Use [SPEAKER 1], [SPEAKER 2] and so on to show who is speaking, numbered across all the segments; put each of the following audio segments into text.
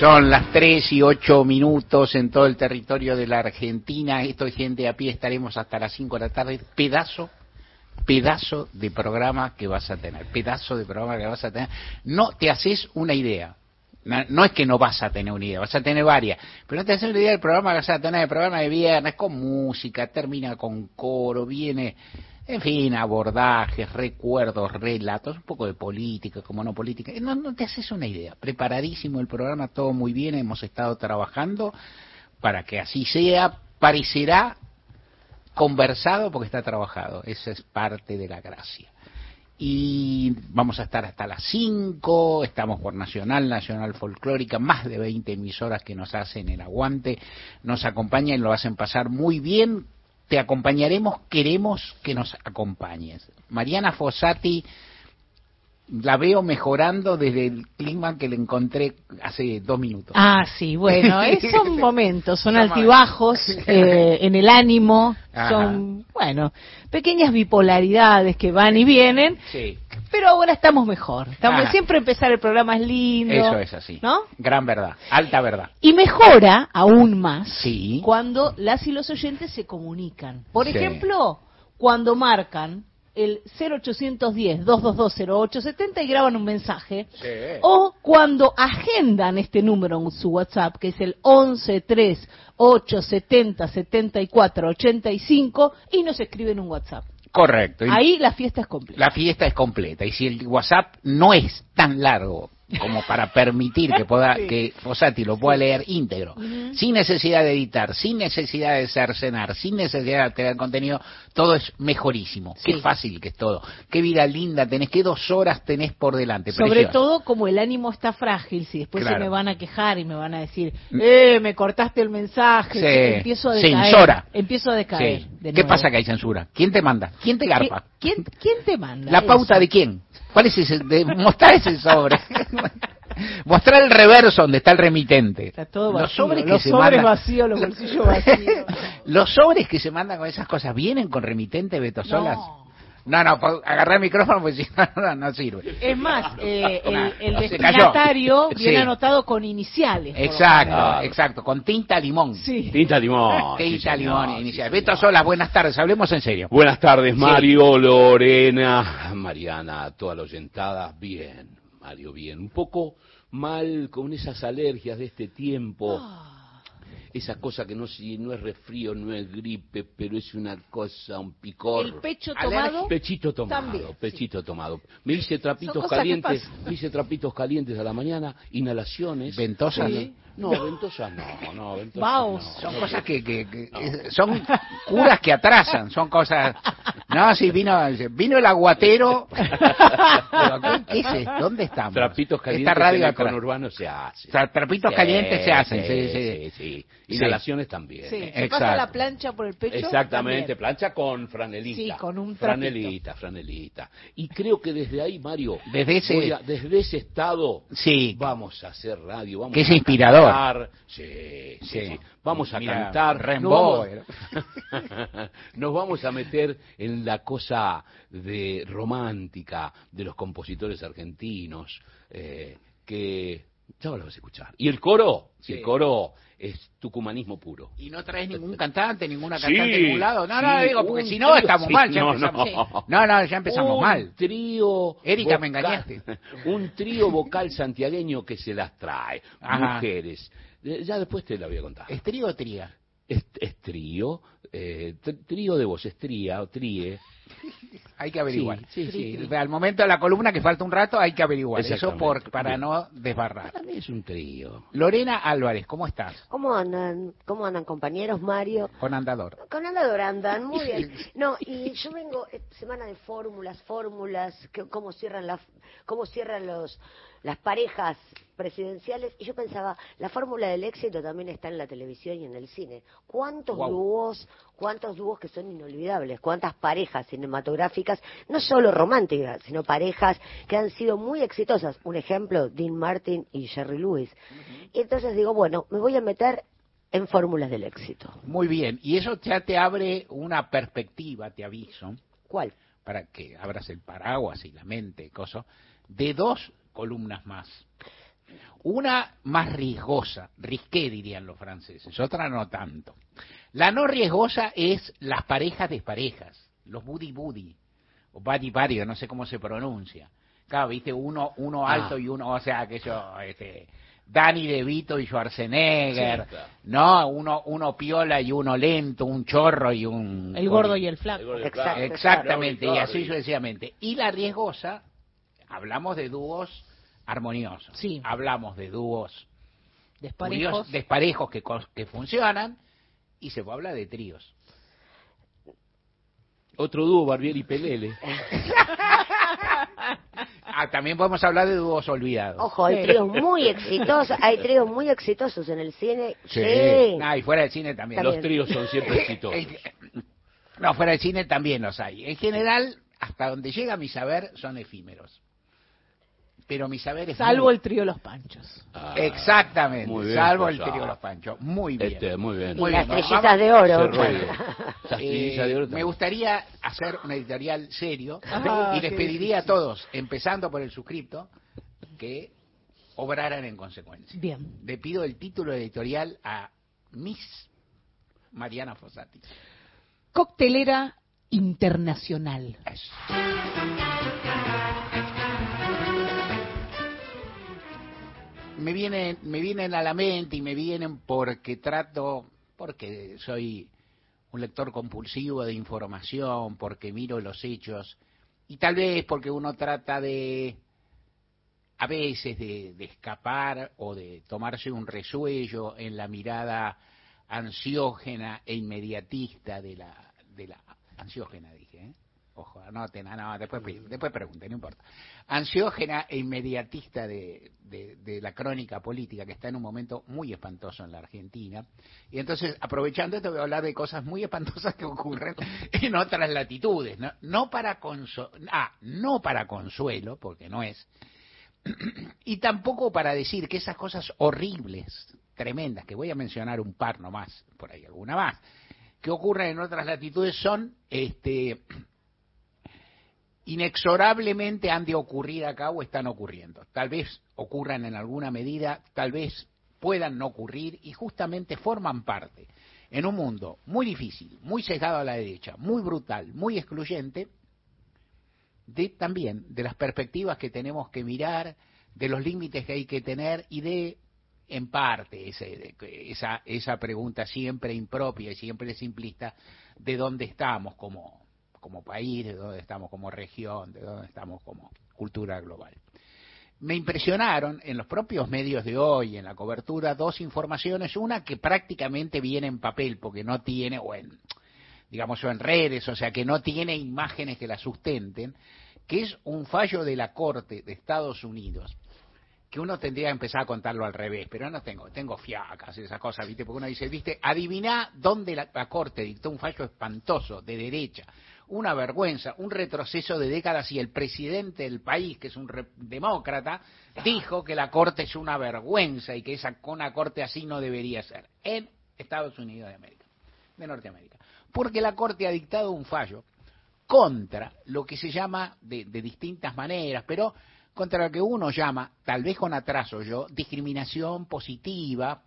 [SPEAKER 1] Son las 3 y 8 minutos en todo el territorio de la Argentina. Esto es gente a pie. Estaremos hasta las 5 de la tarde. Pedazo, pedazo de programa que vas a tener. Pedazo de programa que vas a tener. No te haces una idea. No, no es que no vas a tener una idea, vas a tener varias. Pero no te haces una idea del programa que vas a tener. El programa de viernes con música, termina con coro, viene en fin, abordajes, recuerdos, relatos, un poco de política, como no política. No, no te haces una idea. Preparadísimo el programa, todo muy bien, hemos estado trabajando para que así sea. Parecerá conversado porque está trabajado. Esa es parte de la gracia. Y vamos a estar hasta las 5, estamos por Nacional, Nacional Folclórica, más de 20 emisoras que nos hacen el aguante, nos acompañan y lo hacen pasar muy bien te acompañaremos, queremos que nos acompañes. Mariana Fossati la veo mejorando desde el clima que le encontré hace dos minutos.
[SPEAKER 2] Ah, sí, bueno, son momentos, son altibajos eh, en el ánimo, son, bueno, pequeñas bipolaridades que van y vienen, sí. Pero ahora estamos mejor. Estamos, ah. Siempre empezar el programa es lindo.
[SPEAKER 1] Eso es así. ¿No? Gran verdad, alta verdad.
[SPEAKER 2] Y mejora aún más sí. cuando las y los oyentes se comunican. Por ejemplo, cuando marcan el 0810-222-0870 y graban un mensaje. O cuando agendan este número en su WhatsApp, que es el 113-870-7485, y nos escriben un WhatsApp.
[SPEAKER 1] Correcto.
[SPEAKER 2] Ahí la fiesta es completa.
[SPEAKER 1] La fiesta es completa. Y si el WhatsApp no es tan largo como para permitir que pueda que Fossati lo pueda leer íntegro, sin necesidad de editar, sin necesidad de cercenar, sin necesidad de tener contenido, todo es mejorísimo. Qué fácil que es todo. Qué vida linda tenés, qué dos horas tenés por delante.
[SPEAKER 2] Sobre todo como el ánimo está frágil, si después se me van a quejar y me van a decir, mm. eh, me cortaste el mensaje, empiezo a decaer. Empiezo a decaer.
[SPEAKER 1] ¿Qué pasa que hay censura? ¿Quién te manda? ¿Quién te garpa?
[SPEAKER 2] ¿Quién, quién te manda?
[SPEAKER 1] ¿La pauta de quién? ¿Cuál es ese? De, mostrar ese sobre. mostrar el reverso donde está el remitente.
[SPEAKER 2] Está todo vacío. Los sobres, que se sobres vacíos, los bolsillos vacíos.
[SPEAKER 1] los sobres que se mandan con esas cosas, ¿vienen con remitente, Beto Solas? No, no, agarrar el micrófono porque si no, no, sirve.
[SPEAKER 2] Es más, eh, el, destinatario viene anotado con iniciales.
[SPEAKER 1] Exacto, exacto, con tinta limón.
[SPEAKER 3] Sí. Tinta limón.
[SPEAKER 1] Tinta limón, iniciales. Beto Solas, buenas tardes, hablemos en serio.
[SPEAKER 3] Buenas tardes, Mario, Lorena, Mariana, toda la oyentada. Bien, Mario, bien. Un poco mal con esas alergias de este tiempo. Ah esa cosa que no, si no es resfrío, no es gripe, pero es una cosa, un picor.
[SPEAKER 2] El pecho tomado.
[SPEAKER 3] Pechito tomado, pechito tomado. Me hice trapitos calientes, me hice trapitos calientes a la mañana, inhalaciones.
[SPEAKER 1] ¿Ventosas?
[SPEAKER 3] No, ventosas no, no, ventosas
[SPEAKER 1] Son cosas que, que, son curas que atrasan, son cosas... No, sí, vino, vino el aguatero. ¿Qué es ¿Dónde estamos?
[SPEAKER 3] Trapitos calientes Esta radio con urbano se hace.
[SPEAKER 1] trapitos calientes se hacen, sí, sí.
[SPEAKER 3] sí. Inhalaciones también.
[SPEAKER 2] Sí, se pasa la plancha por el pecho.
[SPEAKER 3] Exactamente, plancha con franelita.
[SPEAKER 2] Sí, con un
[SPEAKER 3] Franelita, franelita. Y creo que desde ahí, Mario,
[SPEAKER 1] desde ese,
[SPEAKER 3] desde ese estado,
[SPEAKER 1] sí.
[SPEAKER 3] vamos a hacer radio. Vamos
[SPEAKER 1] que es inspirador.
[SPEAKER 3] Sí, sí. Vamos a cantar. Nos vamos, a meter en la cosa de romántica de los compositores argentinos, eh, que ya lo vas a escuchar. Y el coro, el coro es tucumanismo puro.
[SPEAKER 1] Y no traes ningún cantante, ninguna cantante de ningún lado. No, no, digo, porque si no estamos mal. Ya no, empezamos, no. no, ya empezamos
[SPEAKER 3] un
[SPEAKER 1] mal.
[SPEAKER 3] trío.
[SPEAKER 1] Erika, me engañaste.
[SPEAKER 3] Un trío vocal santiagueño que se las trae. Mujeres. Ya después te la voy a contar.
[SPEAKER 1] ¿Es trío o tría?
[SPEAKER 3] Es, trío. Eh, trío de voz, es tría o tríe.
[SPEAKER 1] hay que averiguar. Sí, sí, Al momento de la columna, que falta un rato, hay que averiguar. Eso por, para no desbarrar.
[SPEAKER 3] Para mí es un trío.
[SPEAKER 1] Lorena Álvarez, ¿cómo estás?
[SPEAKER 4] ¿Cómo andan? ¿Cómo andan compañeros? Mario.
[SPEAKER 1] Con andador.
[SPEAKER 4] Con andador andan, muy bien. No, y yo vengo, eh, semana de fórmulas, fórmulas, cómo cierran, la, cómo cierran los las parejas presidenciales y yo pensaba, la fórmula del éxito también está en la televisión y en el cine. ¿Cuántos dúos, cuántos dúos que son inolvidables? ¿Cuántas parejas cinematográficas, no solo románticas, sino parejas que han sido muy exitosas? Un ejemplo, Dean Martin y Jerry Lewis. Y entonces digo, bueno, me voy a meter en fórmulas del éxito.
[SPEAKER 1] Muy bien, y eso ya te abre una perspectiva, te aviso.
[SPEAKER 4] ¿Cuál?
[SPEAKER 1] Para que abras el paraguas y la mente, cosa, de dos columnas más. Una más riesgosa, risqué dirían los franceses, otra no tanto. La no riesgosa es las parejas desparejas, los buddy buddy, o buddy buddy, no sé cómo se pronuncia. Claro, viste, uno, uno ah. alto y uno, o sea, que yo, este, Danny DeVito y Schwarzenegger, ¿no? Uno, uno piola y uno lento, un chorro y un...
[SPEAKER 2] El gordo y el flaco.
[SPEAKER 1] exactamente, y así sucesivamente. Y la riesgosa, hablamos de dúos armoniosos. Sí. Hablamos de dúos
[SPEAKER 2] desparejos,
[SPEAKER 1] desparejos que, que funcionan y se habla de tríos.
[SPEAKER 5] Otro dúo, Barbieri y Pelele.
[SPEAKER 1] Ah, también podemos hablar de dúos olvidados.
[SPEAKER 4] Ojo, hay tríos muy exitosos, hay tríos muy exitosos en el cine.
[SPEAKER 1] Sí. Ah, y fuera del cine también.
[SPEAKER 5] Los tríos son siempre exitosos.
[SPEAKER 1] no, fuera del cine también los hay. En general, hasta donde llega mi saber, son efímeros pero mi saber es
[SPEAKER 2] salvo el trío Los Panchos.
[SPEAKER 1] Ah, Exactamente, salvo el trío Los Panchos. Muy bien.
[SPEAKER 5] Este, muy bien.
[SPEAKER 4] y las estrellitas de oro.
[SPEAKER 1] Eh, me gustaría hacer un editorial serio y les pediría a todos, empezando por el suscripto, que obraran en consecuencia.
[SPEAKER 2] Bien.
[SPEAKER 1] Le pido el título editorial a Miss Mariana Fossati.
[SPEAKER 2] Coctelera internacional.
[SPEAKER 1] Me vienen, me vienen a la mente y me vienen porque trato, porque soy un lector compulsivo de información, porque miro los hechos y tal vez porque uno trata de a veces de, escapar o de tomarse un resuello en la mirada ansiógena e inmediatista de la de la ansiógena dije ¿eh? Ojo, anoten, ah, no, después, después pregunten, no importa. Ansiógena e inmediatista de, de, la crónica política que está en un momento muy espantoso en la Argentina. Y entonces, aprovechando esto, voy a hablar de cosas muy espantosas que ocurren en otras latitudes. No, no, para, ah, no para consuelo, porque no es, y tampoco para decir que esas cosas horribles, tremendas, que voy a mencionar un par nomás, por ahí alguna más, que ocurren en otras latitudes son este, inexorablemente han de ocurrir acá o están ocurriendo. Tal vez ocurran en alguna medida, tal vez puedan no ocurrir y justamente forman parte en un mundo muy difícil, muy sesgado a la derecha, muy brutal, muy excluyente, de también de las perspectivas que tenemos que mirar, de los límites que hay que tener y de en parte ese, esa, esa pregunta siempre impropia y siempre simplista de dónde estamos como, como país, de dónde estamos como región, de dónde estamos como cultura global. Me impresionaron en los propios medios de hoy, en la cobertura, dos informaciones, una que prácticamente viene en papel, porque no tiene, o en, digamos, o en redes, o sea, que no tiene imágenes que la sustenten, que es un fallo de la Corte de Estados Unidos, que uno tendría que empezar a contarlo al revés, pero no tengo, tengo fiacas, esas cosas, ¿viste? Porque uno dice, ¿viste? Adivina dónde la Corte dictó un fallo espantoso, de derecha, una vergüenza, un retroceso de décadas y el presidente del país, que es un demócrata, dijo que la Corte es una vergüenza y que esa, una Corte así no debería ser en Estados Unidos de América, de Norteamérica. Porque la Corte ha dictado un fallo contra lo que se llama de, de distintas maneras, pero contra lo que uno llama, tal vez con atraso yo, discriminación positiva,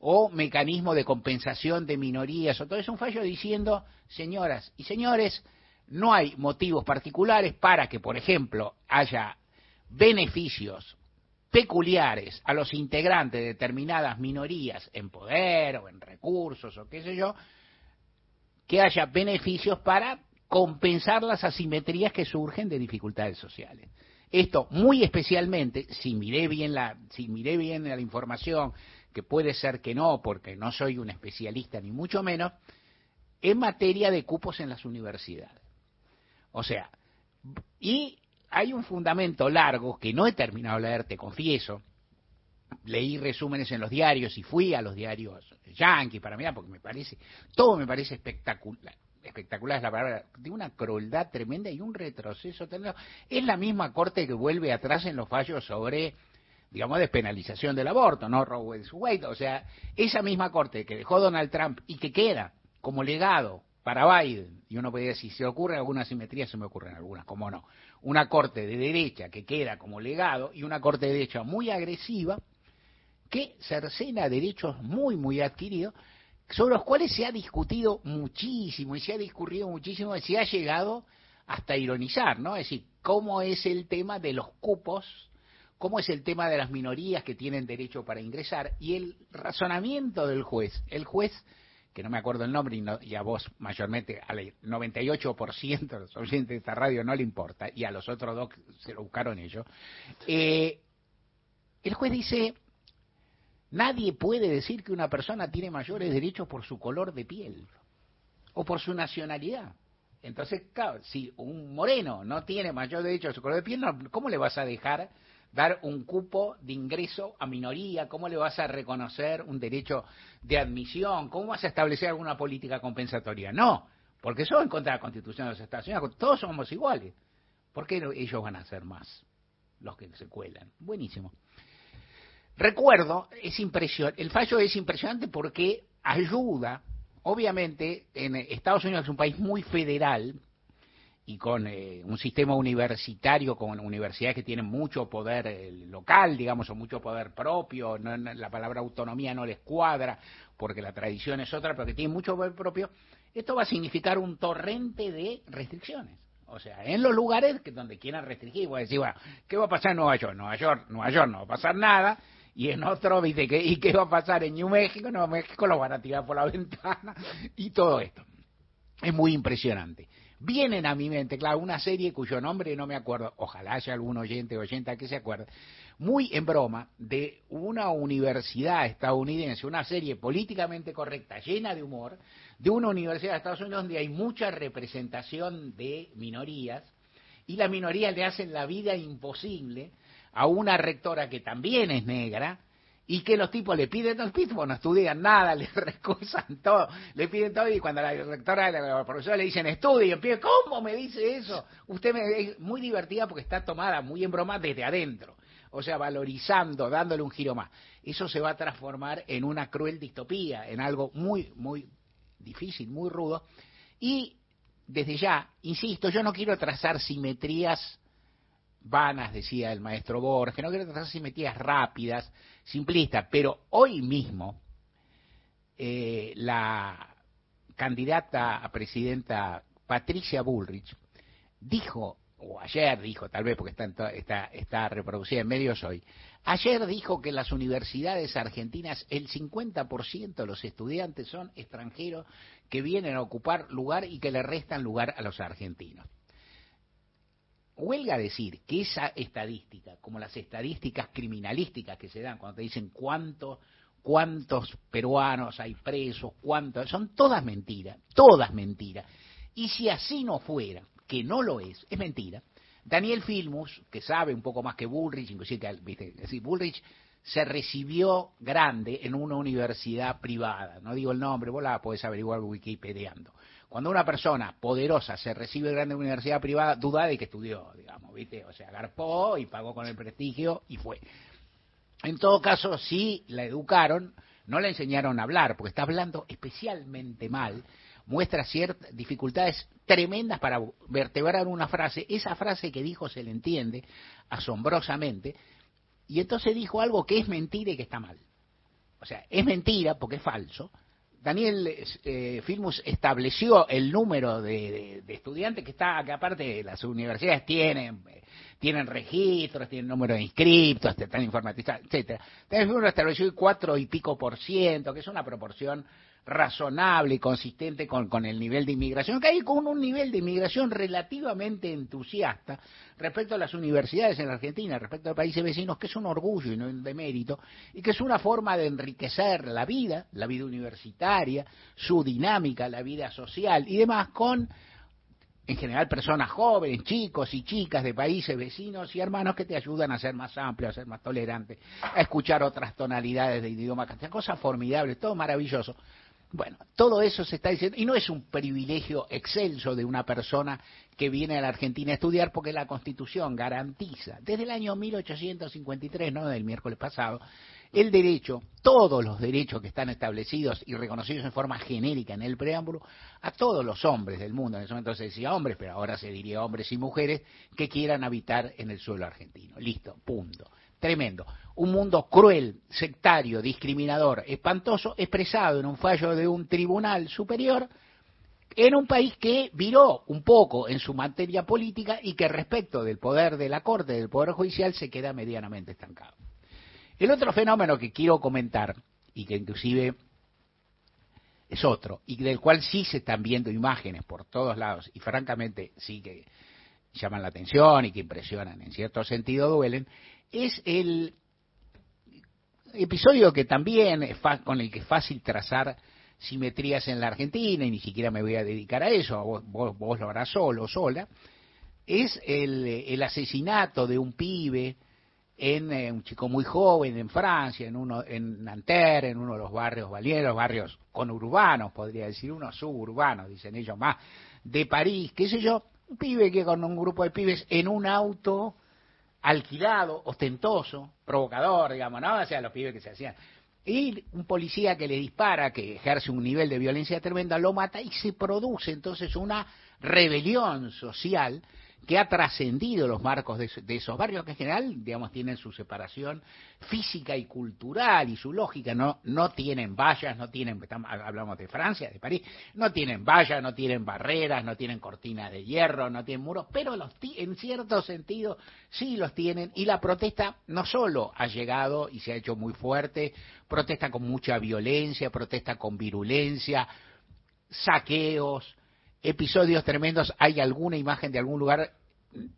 [SPEAKER 1] o mecanismo de compensación de minorías, o todo es un fallo diciendo, señoras y señores, no hay motivos particulares para que, por ejemplo, haya beneficios peculiares a los integrantes de determinadas minorías en poder o en recursos o qué sé yo, que haya beneficios para compensar las asimetrías que surgen de dificultades sociales. Esto muy especialmente, si miré bien la, si bien la información, que puede ser que no, porque no soy un especialista ni mucho menos, en materia de cupos en las universidades. O sea, y hay un fundamento largo que no he terminado de leer, te confieso. Leí resúmenes en los diarios y fui a los diarios yankees para mirar porque me parece, todo me parece espectacular. Espectacular es la palabra, de una crueldad tremenda y un retroceso tremendo. Es la misma corte que vuelve atrás en los fallos sobre, digamos, despenalización del aborto, ¿no? Roe Wade. O sea, esa misma corte que dejó Donald Trump y que queda como legado para Biden, y uno puede decir, si se ocurre alguna simetría, se me ocurren algunas, como no, una corte de derecha que queda como legado y una corte de derecha muy agresiva que cercena derechos muy, muy adquiridos, sobre los cuales se ha discutido muchísimo y se ha discurrido muchísimo y se ha llegado hasta ironizar, ¿no? Es decir, cómo es el tema de los cupos, cómo es el tema de las minorías que tienen derecho para ingresar y el razonamiento del juez. El juez que no me acuerdo el nombre y, a vos mayormente, al 98% de los oyentes de esta radio no le importa, y a los otros dos se lo buscaron ellos, eh, el juez dice, nadie puede decir que una persona tiene mayores derechos por su color de piel o por su nacionalidad. Entonces, claro, si un moreno no tiene mayor derecho por su color de piel, ¿cómo le vas a dejar dar un cupo de ingreso a minoría, cómo le vas a reconocer un derecho de admisión, cómo vas a establecer alguna política compensatoria. No, porque eso es en contra de la Constitución de los Estados Unidos, todos somos iguales. ¿Por qué ellos van a ser más los que se cuelan? Buenísimo. Recuerdo, es impresión, el fallo es impresionante porque ayuda, obviamente, en Estados Unidos es un país muy federal, y con eh, un sistema universitario, con universidades que tienen mucho poder eh, local, digamos, o mucho poder propio, la palabra autonomía no les cuadra, porque la tradición es otra, pero que tienen mucho poder propio, esto va a significar un torrente de restricciones. O sea, en los lugares que donde quieran restringir, voy a decir, bueno, ¿qué va a pasar en Nueva York? Nueva York, Nueva York no va a pasar nada, y en otro, ¿viste? ¿Y qué va a pasar en New México? Nuevo México lo van a tirar por la ventana, y todo esto. Es muy impresionante vienen a mi mente, claro, una serie cuyo nombre no me acuerdo, ojalá haya algún oyente o oyenta que se acuerde, muy en broma, de una universidad estadounidense, una serie políticamente correcta, llena de humor, de una universidad de Estados Unidos donde hay mucha representación de minorías, y las minorías le hacen la vida imposible a una rectora que también es negra, y que los tipos le piden, los tipos no estudian nada, le recusan todo, le piden todo y cuando la rectora, la profesora le dicen estudien, ¿cómo me dice eso? Usted me es muy divertida porque está tomada muy en broma desde adentro, o sea, valorizando, dándole un giro más. Eso se va a transformar en una cruel distopía, en algo muy, muy difícil, muy rudo. Y desde ya, insisto, yo no quiero trazar simetrías vanas, decía el maestro Borges, no quiero trazar simetrías rápidas, simplista, pero hoy mismo eh, la candidata a presidenta Patricia Bullrich dijo, o ayer dijo, tal vez porque está, está, está reproducida en medios hoy, ayer dijo que en las universidades argentinas el 50% de los estudiantes son extranjeros que vienen a ocupar lugar y que le restan lugar a los argentinos huelga decir que esa estadística, como las estadísticas criminalísticas que se dan cuando te dicen cuántos cuántos peruanos hay presos, cuántos, son todas mentiras, todas mentiras. Y si así no fuera, que no lo es, es mentira. Daniel Filmus, que sabe un poco más que Bullrich, inclusive, ¿viste? decir, Bullrich se recibió grande en una universidad privada, no digo el nombre, vos la podés averiguar wikipediando. Cuando una persona poderosa se recibe de una universidad privada, duda de que estudió, digamos, ¿viste? O sea, agarpó y pagó con el prestigio y fue. En todo caso, sí la educaron, no le enseñaron a hablar, porque está hablando especialmente mal, muestra ciertas dificultades tremendas para vertebrar una frase. Esa frase que dijo se le entiende asombrosamente, y entonces dijo algo que es mentira y que está mal. O sea, es mentira porque es falso, Daniel eh, Filmus estableció el número de, estudiantes que está, que aparte las universidades tienen, tienen registros, tienen número de inscriptos, están informatizados, etcétera. Daniel Filmus estableció cuatro y pico por ciento, que es una proporción razonable y consistente con, con, el nivel de inmigración, que hay con un nivel de inmigración relativamente entusiasta respecto a las universidades en Argentina, respecto a países vecinos, que es un orgullo y no un demérito, y que es una forma de enriquecer la vida, la vida universitaria, su dinámica, la vida social y demás, con en general personas jóvenes, chicos y chicas de países vecinos y hermanos que te ayudan a ser más amplio, a ser más tolerante, a escuchar otras tonalidades de idioma cosas formidables, todo maravilloso. Bueno, todo eso se está diciendo, y no es un privilegio excelso de una persona que viene a la Argentina a estudiar, porque la Constitución garantiza, desde el año 1853, no del miércoles pasado, el derecho, todos los derechos que están establecidos y reconocidos en forma genérica en el preámbulo, a todos los hombres del mundo, en ese momento se decía hombres, pero ahora se diría hombres y mujeres, que quieran habitar en el suelo argentino. Listo, punto. Tremendo. Un mundo cruel, sectario, discriminador, espantoso, expresado en un fallo de un tribunal superior en un país que viró un poco en su materia política y que respecto del poder de la Corte, del Poder Judicial, se queda medianamente estancado. El otro fenómeno que quiero comentar, y que inclusive es otro, y del cual sí se están viendo imágenes por todos lados, y francamente sí que llaman la atención y que impresionan, en cierto sentido duelen, es el episodio que también es con el que es fácil trazar simetrías en la Argentina, y ni siquiera me voy a dedicar a eso, vos, vos, lo harás solo o sola, es el, el, asesinato de un pibe en eh, un chico muy joven en Francia, en uno en Nanterre, en uno de los barrios valieros, barrios conurbanos, podría decir, unos suburbanos, dicen ellos más, de París, qué sé yo, un pibe que con un grupo de pibes en un auto alquilado, ostentoso, provocador, digamos, ¿no? O sea, los pibes que se hacían. Y un policía que le dispara, que ejerce un nivel de violencia tremenda, lo mata y se produce entonces una rebelión social que ha trascendido los marcos de, esos barrios que en general, digamos, tienen su separación física y cultural y su lógica, no, no tienen vallas, no tienen, hablamos de Francia, de París, no tienen vallas, no tienen barreras, no tienen cortinas de hierro, no tienen muros, pero los, en cierto sentido sí los tienen. Y la protesta no solo ha llegado y se ha hecho muy fuerte, protesta con mucha violencia, protesta con virulencia, saqueos, episodios tremendos, hay alguna imagen de algún lugar,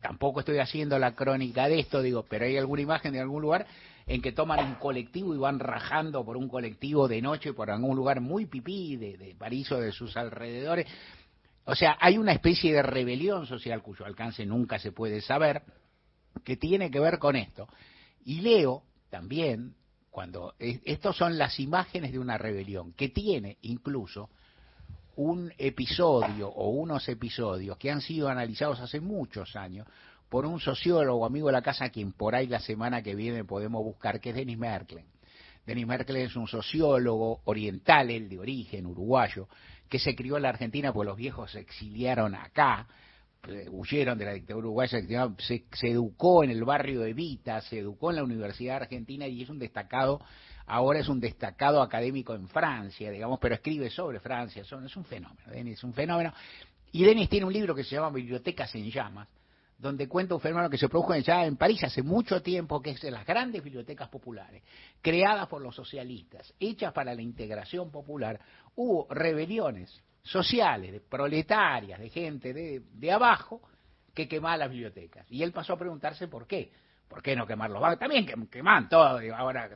[SPEAKER 1] tampoco estoy haciendo la crónica de esto, digo, pero hay alguna imagen de algún lugar en que toman un colectivo y van rajando por un colectivo de noche por algún lugar muy pipí de, de París o de sus alrededores. O sea, hay una especie de rebelión social cuyo alcance nunca se puede saber, que tiene que ver con esto. Y leo también, cuando estos son las imágenes de una rebelión, que tiene incluso un episodio o unos episodios que han sido analizados hace muchos años por un sociólogo amigo de la casa, quien por ahí la semana que viene podemos buscar, que es Denis Merkel. Denis Merkel es un sociólogo oriental, él de origen uruguayo, que se crió en la Argentina porque los viejos se exiliaron acá, huyeron de la dictadura uruguaya, se, se, educó en el barrio de Vita, se educó en la Universidad Argentina y es un destacado ahora es un destacado académico en Francia, digamos, pero escribe sobre Francia, es un fenómeno, Denis es un fenómeno. Y Denis tiene un libro que se llama Bibliotecas en llamas, donde cuenta un fenómeno que se produjo ya en París hace mucho tiempo, que es de las grandes bibliotecas populares, creadas por los socialistas, hechas para la integración popular, hubo rebeliones sociales, de proletarias, de gente de, de abajo, que quemaban las bibliotecas. Y él pasó a preguntarse por qué ¿Por qué no quemar los bancos? También queman todo. Ahora,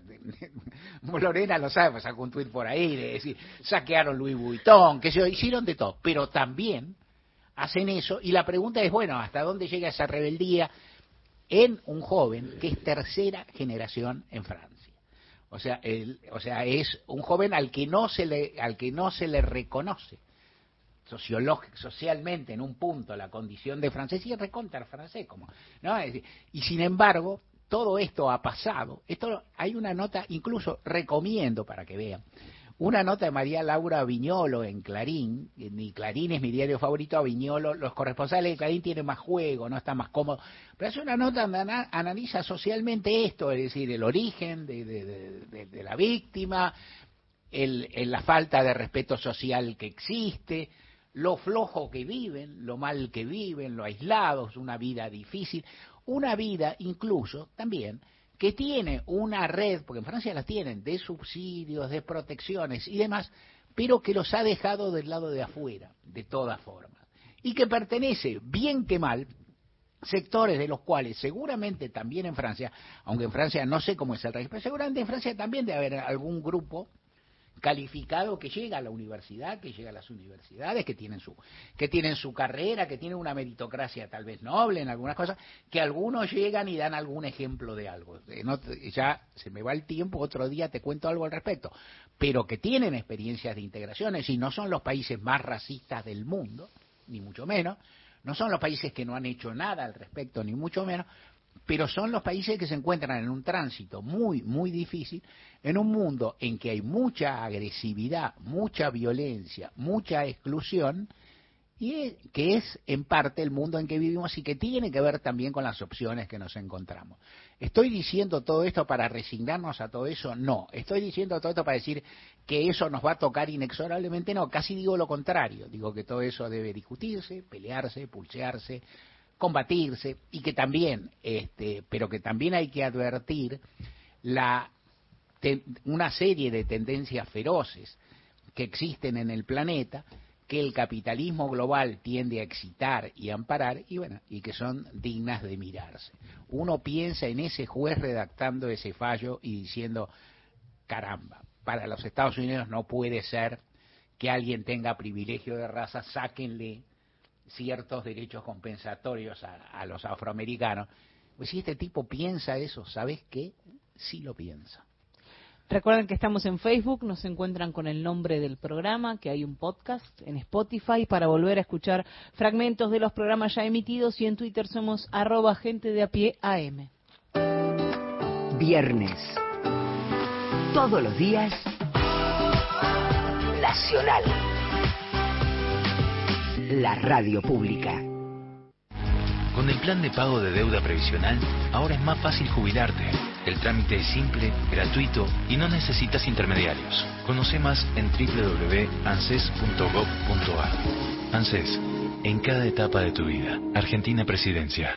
[SPEAKER 1] Lorena lo sabe, pues sacó un tuit por ahí de decir, saquearon Louis Vuitton, que se hicieron de todo. Pero también hacen eso. Y la pregunta es, bueno, ¿hasta dónde llega esa rebeldía en un joven que es tercera generación en Francia? O sea, o sea, es un joven al que no se le, al que no se le reconoce socialmente en un punto la condición de francés y es recontra francés como no y sin embargo todo esto ha pasado. Esto hay una nota incluso recomiendo para que vean una nota de María Laura Viñolo en Clarín, mi Clarín es mi diario favorito, a Viñolo, los corresponsales de Clarín tienen más juego, no está más cómodo, pero es una nota donde analiza socialmente esto, es decir, el origen de, la víctima, el, la falta de respeto social que existe, lo flojo que viven, lo mal que viven, lo aislados, una vida difícil, una vida incluso también que tiene una red, porque en Francia la tienen, de subsidios, de protecciones y demás, pero que los ha dejado del lado de afuera, de todas formas, y que pertenece, bien que mal, sectores de los cuales seguramente también en Francia, aunque en Francia no sé cómo es el régimen, pero seguramente en Francia también debe haber algún grupo calificado que llega a la universidad, que llega a las universidades, que tienen su, que tienen su carrera, que tienen una meritocracia tal vez noble en algunas cosas, que algunos llegan y dan algún ejemplo de algo. ya se me va el tiempo, otro día te cuento algo al respecto, pero que tienen experiencias de integraciones y no son los países más racistas del mundo, ni mucho menos, no son los países que no han hecho nada al respecto, ni mucho menos, pero son los países que se encuentran en un tránsito muy, muy difícil, en un mundo en que hay mucha agresividad, mucha violencia, mucha exclusión, y que es en parte el mundo en que vivimos y que tiene que ver también con las opciones que nos encontramos. ¿Estoy diciendo todo esto para resignarnos a todo eso? No. ¿Estoy diciendo todo esto para decir que eso nos va a tocar inexorablemente? No, casi digo lo contrario. Digo que todo eso debe discutirse, pelearse, pulsearse, combatirse y que también, este, pero que también hay que advertir la, una serie de tendencias feroces que existen en el planeta que el capitalismo global tiende a excitar y amparar y bueno, y que son dignas de mirarse. Uno piensa en ese juez redactando ese fallo y diciendo, caramba, para los Estados Unidos no puede ser que alguien tenga privilegio de raza, sáquenle ciertos derechos compensatorios a, a los afroamericanos. Pues si este tipo piensa eso, ¿sabes qué? Sí lo piensa.
[SPEAKER 2] Recuerden que estamos en Facebook, nos encuentran con el nombre del programa, que hay un podcast en Spotify para volver a escuchar fragmentos de los programas ya emitidos y en Twitter somos arroba gente de a pie AM.
[SPEAKER 6] Viernes. Todos los días. Nacional. La radio pública.
[SPEAKER 7] Con el plan de pago de deuda previsional, ahora es más fácil jubilarte. El trámite es simple, gratuito y no necesitas intermediarios. Conoce más en www.anses.gov.ar. ANSES, en cada etapa de tu vida. Argentina Presidencia.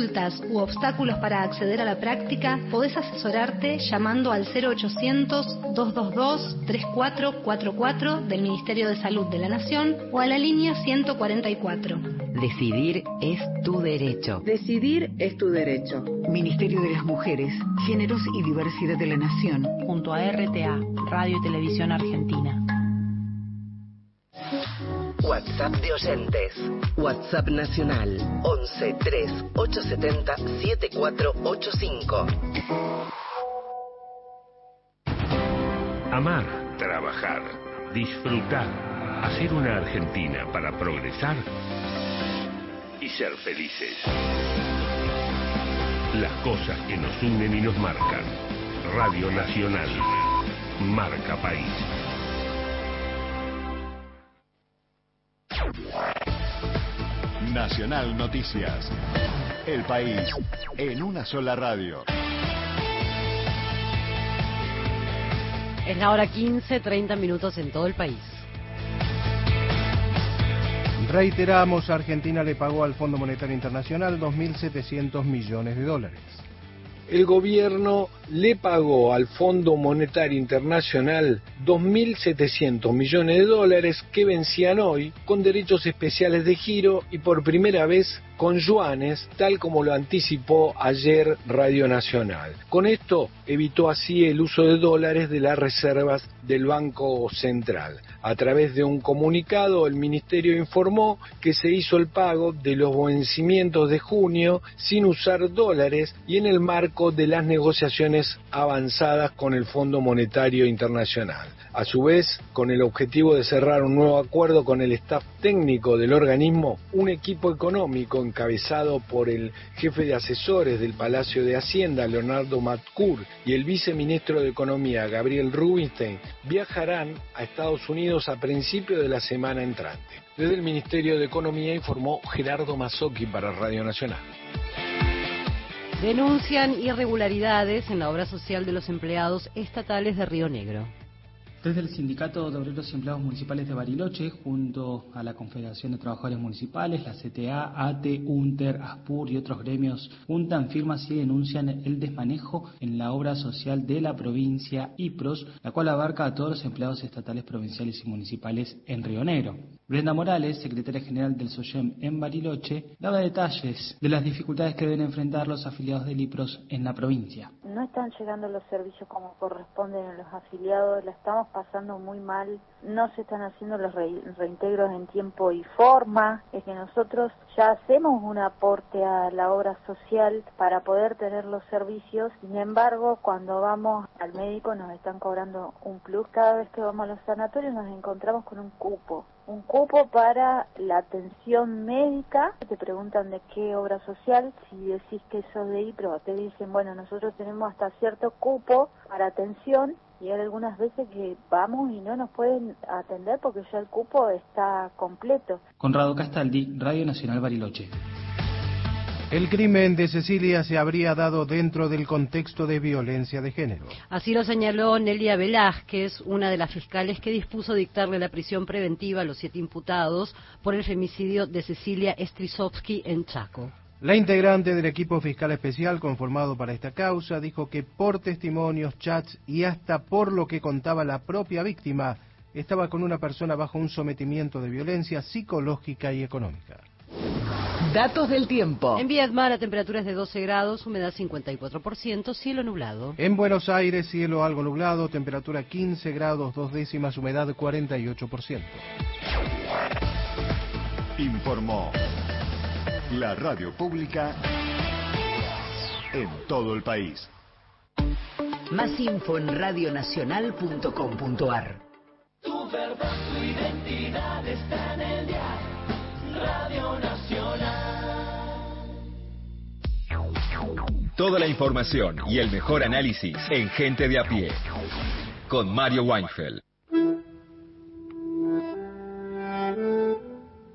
[SPEAKER 8] consultas u obstáculos para acceder a la práctica, podés asesorarte llamando al 0800-222-3444 del Ministerio de Salud de la Nación o a la línea 144.
[SPEAKER 6] Decidir es tu derecho.
[SPEAKER 9] Decidir es tu derecho.
[SPEAKER 6] Ministerio de las Mujeres, Géneros y Diversidad de la Nación.
[SPEAKER 10] Junto a RTA, Radio y Televisión Argentina.
[SPEAKER 6] WhatsApp de oyentes. WhatsApp nacional 11 3 870 7485.
[SPEAKER 11] Amar, trabajar, disfrutar, hacer una Argentina para progresar y ser felices. Las cosas que nos unen y nos marcan. Radio Nacional. Marca País.
[SPEAKER 12] Nacional Noticias. El país en una sola radio.
[SPEAKER 13] Es la hora 15, 30 minutos en todo el país.
[SPEAKER 14] Reiteramos, Argentina le pagó al Fondo Monetario Internacional 2.700 millones de dólares.
[SPEAKER 15] El gobierno le pagó al Fondo Monetario Internacional 2.700 millones de dólares que vencían hoy con derechos especiales de giro y por primera vez con yuanes, tal como lo anticipó ayer Radio Nacional. Con esto evitó así el uso de dólares de las reservas del Banco Central. A través de un comunicado, el Ministerio informó que se hizo el pago de los vencimientos de junio sin usar dólares y en el marco de las negociaciones avanzadas con el Fondo Monetario Internacional. A su vez, con el objetivo de cerrar un nuevo acuerdo con el staff técnico del organismo, un equipo económico encabezado por el jefe de asesores del Palacio de Hacienda, Leonardo Matcur, y el viceministro de Economía, Gabriel Rubinstein, viajarán a Estados Unidos a principios de la semana entrante. Desde el Ministerio de Economía informó Gerardo Mazzocchi para Radio Nacional.
[SPEAKER 13] Denuncian irregularidades en la obra social de los empleados estatales de Río Negro.
[SPEAKER 16] Desde el Sindicato de Obreros y Empleados Municipales de Bariloche, junto a la Confederación de Trabajadores Municipales, la CTA, ATE, UNTER, ASPUR y otros gremios, juntan firmas y denuncian el desmanejo en la obra social de la provincia IPROS, la cual abarca a todos los empleados estatales, provinciales y municipales en Río Negro. Brenda Morales, secretaria general del SOYEM en Bariloche, daba detalles de las dificultades que deben enfrentar los afiliados de Lipros en la provincia.
[SPEAKER 17] No están llegando los servicios como corresponden a los afiliados, la estamos pasando muy mal, no se están haciendo los reintegros en tiempo y forma, es que nosotros ya hacemos un aporte a la obra social para poder tener los servicios, sin embargo, cuando vamos al médico nos están cobrando un plus, cada vez que vamos a los sanatorios nos encontramos con un cupo un cupo para la atención médica, te preguntan de qué obra social, si decís que sos de IPRO, te dicen, bueno, nosotros tenemos hasta cierto cupo para atención y hay algunas veces que vamos y no nos pueden atender porque ya el cupo está completo.
[SPEAKER 16] Conrado Castaldi, Radio Nacional Bariloche.
[SPEAKER 14] El crimen de Cecilia se habría dado dentro del contexto de violencia de género.
[SPEAKER 13] Así lo señaló Nelia Velázquez, una de las fiscales que dispuso dictarle la prisión preventiva a los siete imputados por el femicidio de Cecilia Strisovsky en Chaco.
[SPEAKER 14] La integrante del equipo fiscal especial conformado para esta causa dijo que por testimonios, chats y hasta por lo que contaba la propia víctima, estaba con una persona bajo un sometimiento de violencia psicológica y económica.
[SPEAKER 18] Datos del tiempo.
[SPEAKER 13] En Viedma la temperatura es de 12 grados, humedad 54%, cielo nublado.
[SPEAKER 14] En Buenos Aires, cielo algo nublado, temperatura 15 grados, dos décimas, humedad 48%.
[SPEAKER 12] Informó la radio pública en todo el país.
[SPEAKER 18] Más info en radionacional.com.ar.
[SPEAKER 19] Tu verdad, tu identidad
[SPEAKER 20] Toda la información y el mejor análisis en Gente de a pie. Con Mario Weinfeld.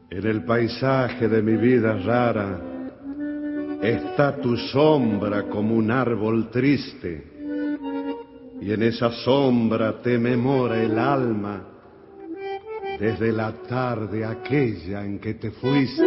[SPEAKER 21] En el paisaje de mi vida rara está tu sombra como un árbol triste. Y en esa sombra te memora el alma desde la tarde aquella en que te fuiste.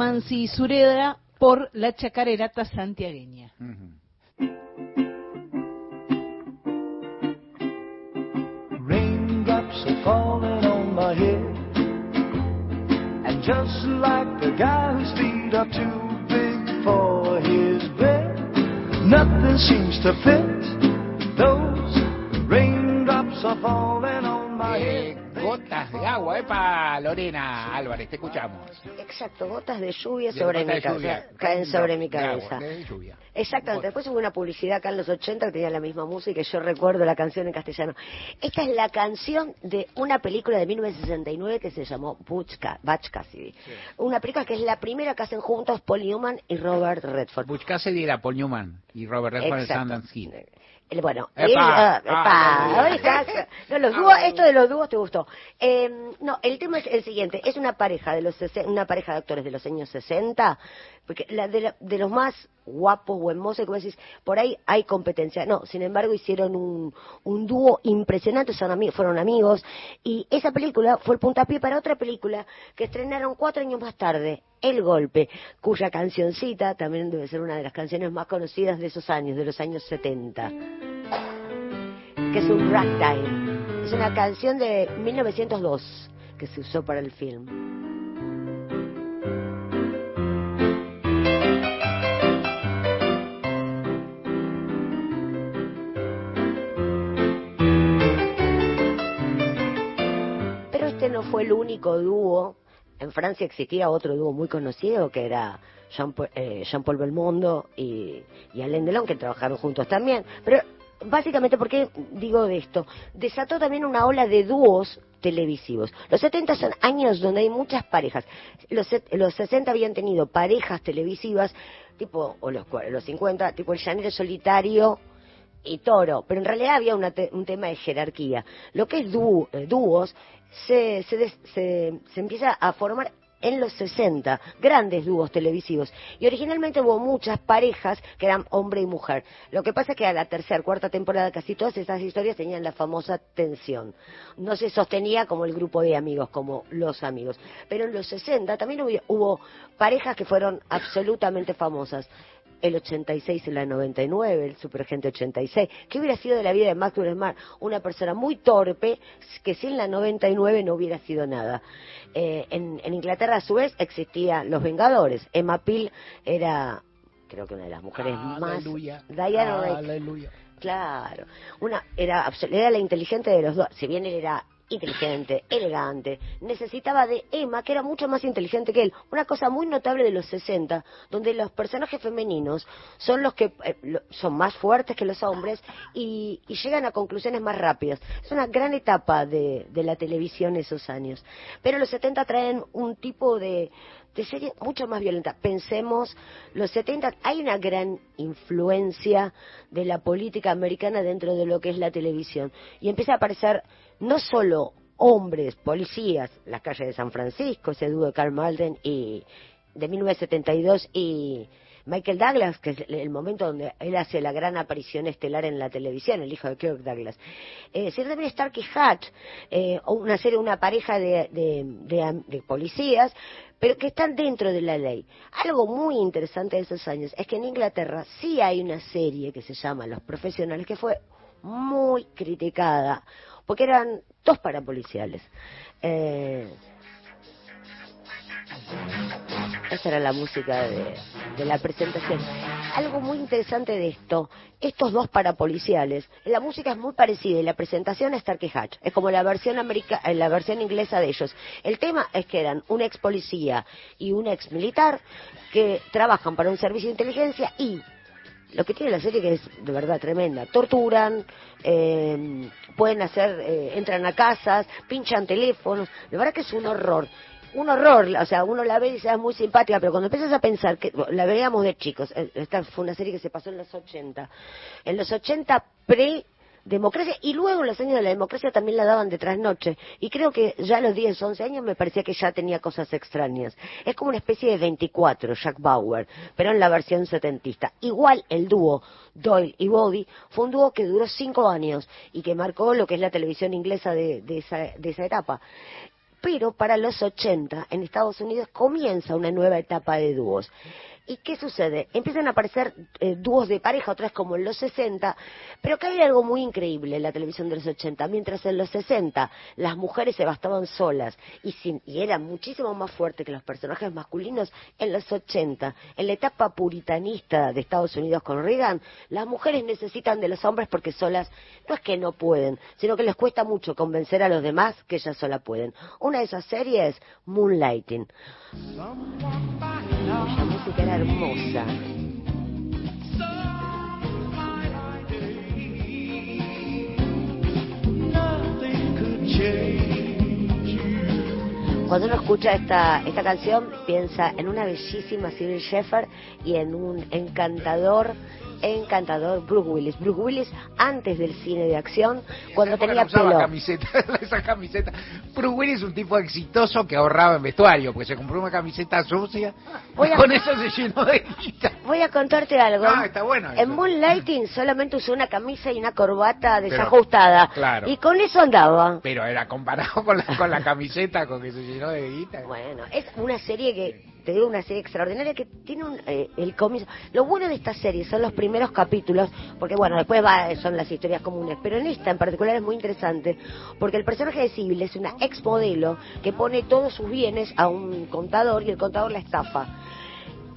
[SPEAKER 2] Mansi Sureda por la chacarerata santiagueña.
[SPEAKER 19] Raindrops are falling on my head. And just like the guy whose feet are too big for his bed Nothing seems to fit
[SPEAKER 1] Lorena Álvarez, te escuchamos.
[SPEAKER 4] Exacto, gotas de lluvia sobre mi cabeza. Caen sobre mi cabeza. Exactamente, después hubo una publicidad acá en los 80 que tenía la misma música y yo recuerdo la canción en castellano. Esta es la canción de una película de 1969 que se llamó Butch, Cassidy. Una película que es la primera que hacen juntos Paul Newman y Robert Redford.
[SPEAKER 1] Butch Cassidy era Paul Newman y Robert Redford en Sundance Kid
[SPEAKER 4] bueno, epa, no, los dúos, esto de los dúos te gustó. Eh, no, el tema es el siguiente, es una pareja de los una pareja de actores de los años 60, porque la de, de los más guapos o hermosos, como decís, por ahí hay competencia. No, sin embargo hicieron un, un dúo impresionante, son amigos, fueron amigos, y esa película fue el puntapié para otra película que estrenaron cuatro años más tarde, El Golpe, cuya cancioncita también debe ser una de las canciones más conocidas de esos años, de los años 70 que es un ragtime. Es una canción de 1902 que se usó para el film. No fue el único dúo. En Francia existía otro dúo muy conocido que era eh, Jean-Paul Belmondo y, Alain Delon, que trabajaron juntos también. Pero básicamente, ¿por qué digo esto? Desató también una ola de dúos televisivos. Los 70 son años donde hay muchas parejas. Los, los 60 habían tenido parejas televisivas, tipo, o los, los 50, tipo el llanero solitario y toro, pero en realidad había un tema de jerarquía. Lo que es eh, se, se, se, se empieza a formar en los 60, grandes dúos televisivos. Y originalmente hubo muchas parejas que eran hombre y mujer. Lo que pasa es que a la tercera, cuarta temporada casi todas esas historias tenían la famosa tensión. No se sostenía como el grupo de amigos, como los amigos. Pero en los 60 también hubo, hubo parejas que fueron absolutamente famosas el 86 y la 99, el Supergente 86. ¿Qué hubiera sido de la vida de Maxwell Smart? Una persona muy torpe que sin la 99 no hubiera sido nada. Eh, en, Inglaterra, a su vez, existían Los Vengadores. Emma Peel era, creo que una de las mujeres más... Diana Aleluya. Claro. Una, era, era la inteligente de los dos. Si bien él era inteligente, elegante, necesitaba de Emma, que era mucho más inteligente que él. Una cosa muy notable de los 60, donde los personajes femeninos son los que eh, son más fuertes que los hombres y, llegan a conclusiones más rápidas. Es una gran etapa de, la televisión esos años. Pero los 70 traen un tipo de, de serie mucho más violenta. Pensemos, los 70 hay una gran influencia de la política americana dentro de lo que es la televisión y empieza a aparecer no solo hombres, policías, la calle de San Francisco, ese dúo de Carl Malden y de 1972 y Michael Douglas, que es el momento donde él hace la gran aparición estelar en la televisión, el hijo de Kirk Douglas. Eh, sino también Starkey Hatch, eh, una serie, una pareja de, de, policías, pero que están dentro de la ley. Algo muy interesante de esos años es que en Inglaterra sí hay una serie que se llama Los Profesionales, que fue muy criticada porque eran dos parapoliciales. Eh, esa era la música de, la presentación. Algo muy interesante de esto, estos dos parapoliciales, la música es muy parecida y la presentación es Starkey Hatch, es como la versión americana, eh, la versión inglesa de ellos. El tema es que eran un ex policía y un ex militar que trabajan para un servicio de inteligencia y lo que tiene la serie que es de verdad tremenda. Torturan, eh, pueden hacer, eh, entran a casas, pinchan teléfonos. La verdad que es un horror. Un horror, o sea, uno la ve y dice, ah, es muy simpática, pero cuando empiezas a pensar, que la veíamos de chicos, eh, esta fue una serie que se pasó en los 80. En los 80 pre democracia y luego los años de la democracia también la daban de trasnoche y creo que ya a los 10, 11 años me parecía que ya tenía cosas extrañas. Es como una especie de 24, Jack Bauer, pero en la versión setentista. Igual el dúo Doyle y Bobby fue un dúo que duró cinco años y que marcó lo que es la televisión inglesa de, esa, de esa etapa pero para los 80 en Estados Unidos comienza una nueva etapa de dúos. ¿Y qué sucede? Empiezan a aparecer eh, dúos de pareja, otra vez como en los 60, pero que hay algo muy increíble en la televisión de los 80. Mientras en los 60 las mujeres se bastaban solas y, sin, y eran muchísimo más fuertes que los personajes masculinos, en los 80, en la etapa puritanista de Estados Unidos con Reagan, las mujeres necesitan de los hombres porque solas no es que no pueden, sino que les cuesta mucho convencer a los demás que ellas solas pueden. Una de esas series, Moonlighting. La música era hermosa. Cuando uno escucha esta, esta canción, piensa en una bellísima Cyril Sheffer y en un encantador encantador Bruce Willis. Bruce Willis antes del cine de acción, cuando tenía pelo.
[SPEAKER 1] Camiseta, esa camiseta. Bruce Willis es un tipo exitoso que ahorraba en vestuario, porque se compró una camiseta sucia y con eso se llenó de guita.
[SPEAKER 4] Voy a contarte algo.
[SPEAKER 1] No, está bueno.
[SPEAKER 4] En Moonlighting solamente usó una camisa y una corbata desajustada.
[SPEAKER 1] claro.
[SPEAKER 4] Y con eso andaba.
[SPEAKER 1] Pero era comparado con la, con la camiseta con que se llenó de guita.
[SPEAKER 4] Bueno, es una serie que te digo una serie extraordinaria que tiene un, eh, el comienzo. Lo bueno de esta serie son los primeros capítulos, porque bueno, después va, son las historias comunes, pero en esta en particular es muy interesante, porque el personaje de Civil es una ex modelo que pone todos sus bienes a un contador y el contador la estafa.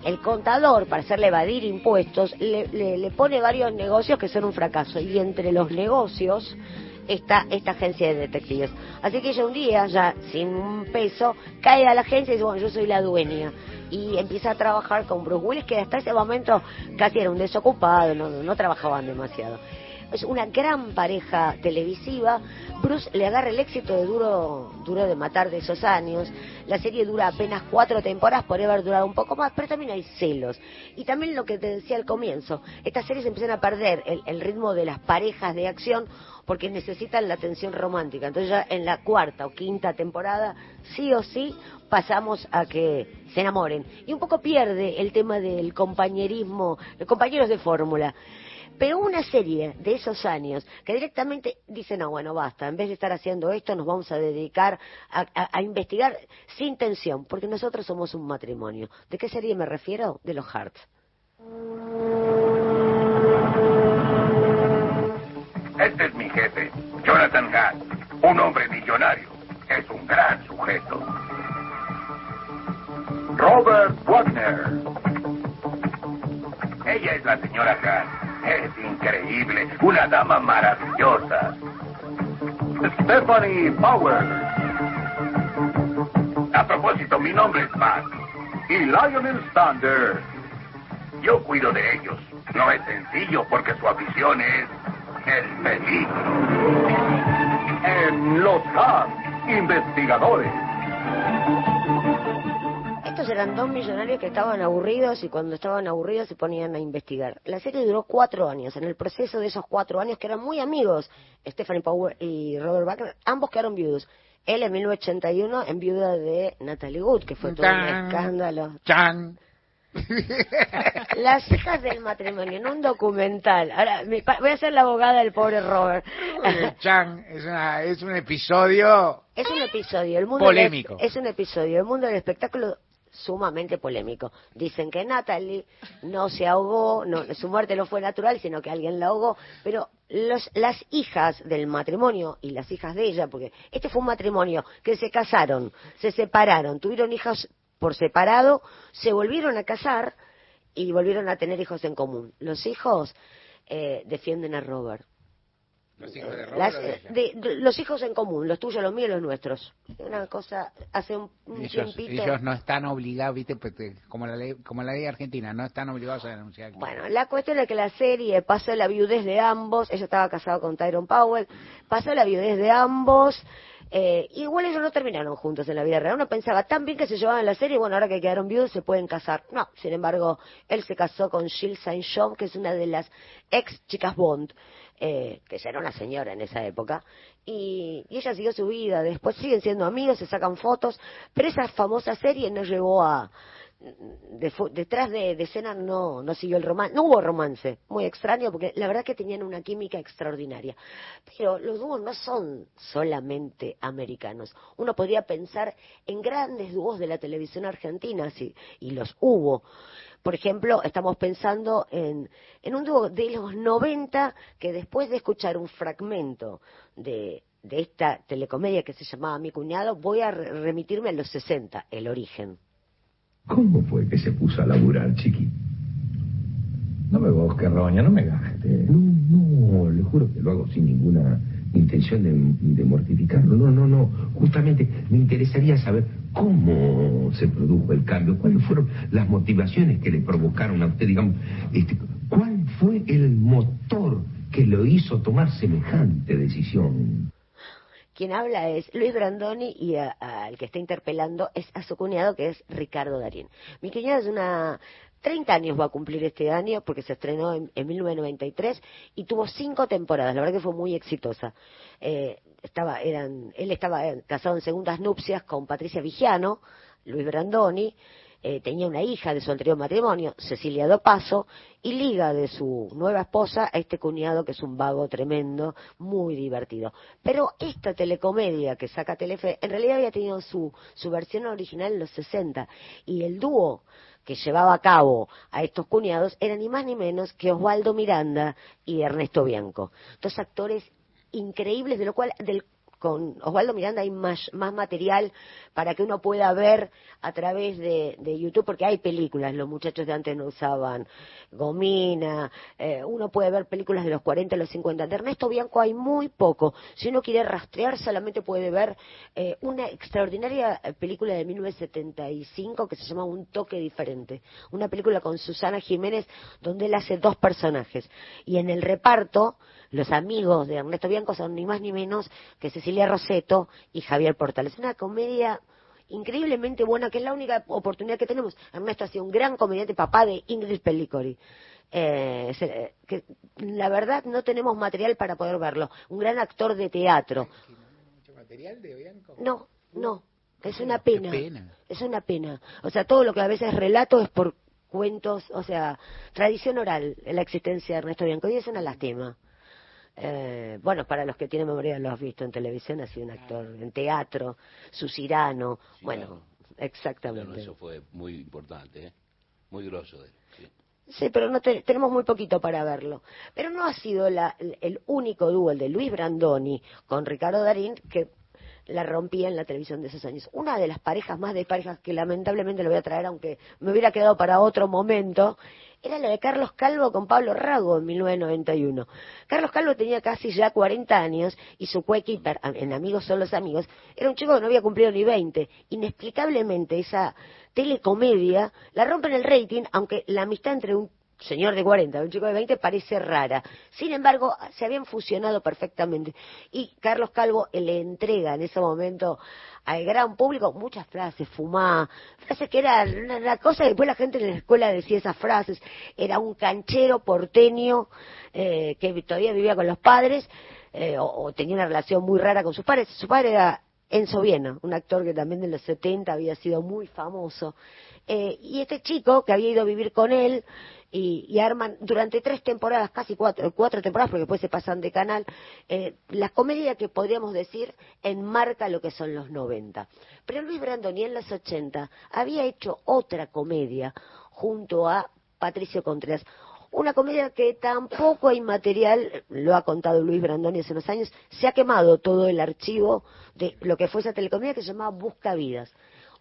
[SPEAKER 4] El contador, para hacerle evadir impuestos, le, le pone varios negocios que son un fracaso. Y entre los negocios está esta agencia de detectives. Así que ella un día, ya sin un peso, cae a la agencia y dice, bueno, yo soy la dueña. Y empieza a trabajar con Bruce Willis, que hasta ese momento casi era un desocupado, no, no trabajaban demasiado. Es una gran pareja televisiva. Bruce le agarra el éxito de Duro, Duro de Matar de esos años. La serie dura apenas cuatro temporadas, podría haber durado un poco más, pero también hay celos. Y también lo que te decía al comienzo, estas series empiezan a perder el, el ritmo de las parejas de acción porque necesitan la atención romántica. Entonces ya en la cuarta o quinta temporada, sí o sí, pasamos a que se enamoren. Y un poco pierde el tema del compañerismo, los compañeros de fórmula. Pero una serie de esos años que directamente dicen, no, bueno, basta, en vez de estar haciendo esto, nos vamos a dedicar a, investigar sin tensión, porque nosotros somos un matrimonio. ¿De qué serie me refiero? De los Hearts.
[SPEAKER 22] Este es mi jefe, Jonathan Hatt, un hombre millonario. Es un gran sujeto. Robert Wagner. Ella es la señora Hatt. Es increíble, una dama maravillosa. Stephanie Powers. A propósito, mi nombre es Matt. Y Lionel Stander. Yo cuido de ellos. No es sencillo porque su afición es el peligro. En los Hubs, investigadores.
[SPEAKER 4] Eran dos millonarios que estaban aburridos y cuando estaban aburridos se ponían a investigar. La serie duró cuatro años. En el proceso de esos cuatro años, que eran muy amigos, Stephanie Power y Robert Wagner, ambos quedaron viudos. Él en 1981 en viuda de Natalie Wood, que fue todo un escándalo.
[SPEAKER 1] Chan.
[SPEAKER 4] Las hijas del matrimonio, en un documental. Ahora, me, voy a ser la abogada del pobre Robert.
[SPEAKER 1] Chan, es, una, es un episodio.
[SPEAKER 4] Es un episodio. El mundo
[SPEAKER 1] polémico.
[SPEAKER 4] Del, es un episodio. El mundo del espectáculo sumamente polémico. Dicen que Natalie no se ahogó, no, su muerte no fue natural, sino que alguien la ahogó, pero los, las hijas del matrimonio y las hijas de ella, porque este fue un matrimonio que se casaron, se separaron, tuvieron hijas por separado, se volvieron a casar y volvieron a tener hijos en común. Los hijos eh, defienden a Robert.
[SPEAKER 1] Los hijos de Robert.
[SPEAKER 4] Las, de, de, los hijos en común, los tuyos, los míos, los nuestros. Una cosa, hace un, un
[SPEAKER 1] ellos,
[SPEAKER 4] tiempito.
[SPEAKER 1] ellos no están obligados, viste, pues, como la ley, como la ley argentina, no están obligados a denunciar.
[SPEAKER 4] Bueno, la cuestión es que la serie pasó la viudez de ambos. Ella estaba casada con Tyrone Powell. Pasó la viudez de ambos. Eh, igual ellos no terminaron juntos en la vida real. Uno pensaba tan bien que se llevaban la serie, bueno, ahora que quedaron viudos se pueden casar. No, sin embargo, él se casó con Jill Saint John, que es una de las ex chicas Bond, eh, que ya era una señora en esa época, y, y, ella siguió su vida. Después siguen siendo amigos, se sacan fotos, pero esa famosa serie no llevó a. De, detrás de, de escena no, no siguió el romance, no hubo romance, muy extraño porque la verdad que tenían una química extraordinaria. Pero los dúos no son solamente americanos. Uno podría pensar en grandes dúos de la televisión argentina, sí, y los hubo. Por ejemplo, estamos pensando en, en un dúo de los 90 que después de escuchar un fragmento de, de esta telecomedia que se llamaba Mi cuñado, voy a remitirme a los 60, el origen.
[SPEAKER 23] ¿Cómo fue que se puso a laburar, chiqui?
[SPEAKER 24] No me busques, Roña, no me gastes.
[SPEAKER 23] No, no, le juro que lo hago sin ninguna intención de, mortificarlo. No, no, no. Justamente me interesaría saber cómo se produjo el cambio, cuáles fueron las motivaciones que le provocaron a usted, digamos, este, cuál fue el motor que lo hizo tomar semejante decisión.
[SPEAKER 4] Quien habla es Luis Brandoni y al que está interpelando es a su cuñado que es Ricardo Darín. Mi cuñado es una 30 años va a cumplir este año porque se estrenó en, 1993 y tuvo cinco temporadas. La verdad que fue muy exitosa. Eh, estaba, eran, él estaba eh, casado en segundas nupcias con Patricia Vigiano, Luis Brandoni, eh, tenía una hija de su anterior matrimonio, Cecilia Dopaso, y liga de su nueva esposa a este cuñado que es un vago tremendo, muy divertido. Pero esta telecomedia que saca Telefe, en realidad había tenido su, su versión original en los 60, y el dúo que llevaba a cabo a estos cuñados era ni más ni menos que Osvaldo Miranda y Ernesto Bianco. Dos actores increíbles, de lo cual, del con Osvaldo Miranda hay más, material para que uno pueda ver a través de, YouTube, porque hay películas, los muchachos de antes no usaban gomina, eh, uno puede ver películas de los 40 y los 50. De Ernesto Bianco hay muy poco. Si uno quiere rastrear, solamente puede ver eh, una extraordinaria película de 1975 que se llama Un toque diferente. Una película con Susana Jiménez donde él hace dos personajes. Y en el reparto los amigos de Ernesto Bianco son ni más ni menos que Cecilia Roseto y Javier Portal. Es una comedia increíblemente buena, que es la única oportunidad que tenemos. Ernesto ha sido un gran comediante, papá de Ingrid Pellicori. Eh, eh, que la verdad no tenemos material para poder verlo. Un gran actor de teatro.
[SPEAKER 1] ¿Mucho material de Bianco?
[SPEAKER 4] No, no. Es una pena. Es una pena. O sea, todo lo que a veces relato es por cuentos, o sea, tradición oral, la existencia de Ernesto Bianco. Y es una lástima. Eh, bueno, para los que tienen memoria lo has visto en televisión, ha sido un actor en teatro, su Cirano, bueno, exactamente.
[SPEAKER 5] eso fue muy importante, ¿eh? muy grosso de él.
[SPEAKER 4] Sí. pero no tenemos muy poquito para verlo. Pero no ha sido la, el único dúo, el de Luis Brandoni con Ricardo Darín, que la rompía en la televisión de esos años. Una de las parejas más de parejas que lamentablemente lo voy a traer, aunque me hubiera quedado para otro momento, era la de Carlos Calvo con Pablo Rago en 1991. Carlos Calvo tenía casi ya 40 años y su coequiper, en Amigos son los amigos, era un chico que no había cumplido ni 20. Inexplicablemente esa telecomedia la rompe en el rating, aunque la amistad entre un señor de 40, un chico de 20 parece rara. Sin embargo, se habían fusionado perfectamente. Y Carlos Calvo le entrega en ese momento al gran público muchas frases, fumá, frases que eran una, cosa, después la gente en la escuela decía esas frases, era un canchero porteño eh, que todavía vivía con los padres eh, o, tenía una relación muy rara con sus padres. Su padre era Enzo Viena, un actor que también en los 70 había sido muy famoso. Eh, y este chico que había ido a vivir con él y, arman durante tres temporadas, casi cuatro, cuatro temporadas, porque después se pasan de canal, eh, la comedia que podríamos decir enmarca lo que son los 90. Pero Luis Brandoni en los 80 había hecho otra comedia junto a Patricio Contreras. Una comedia que tampoco hay material, lo ha contado Luis Brandoni hace unos años, se ha quemado todo el archivo de lo que fue esa telecomedia que se llamaba Busca Vidas.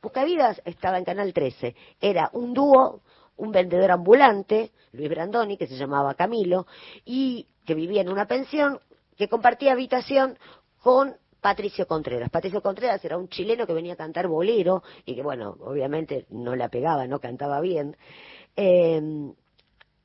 [SPEAKER 4] Busca Vidas estaba en Canal 13. Era un dúo un vendedor ambulante, Luis Brandoni, que se llamaba Camilo, y que vivía en una pensión, que compartía habitación con Patricio Contreras. Patricio Contreras era un chileno que venía a cantar bolero y que, bueno, obviamente no la pegaba, no cantaba bien. Em,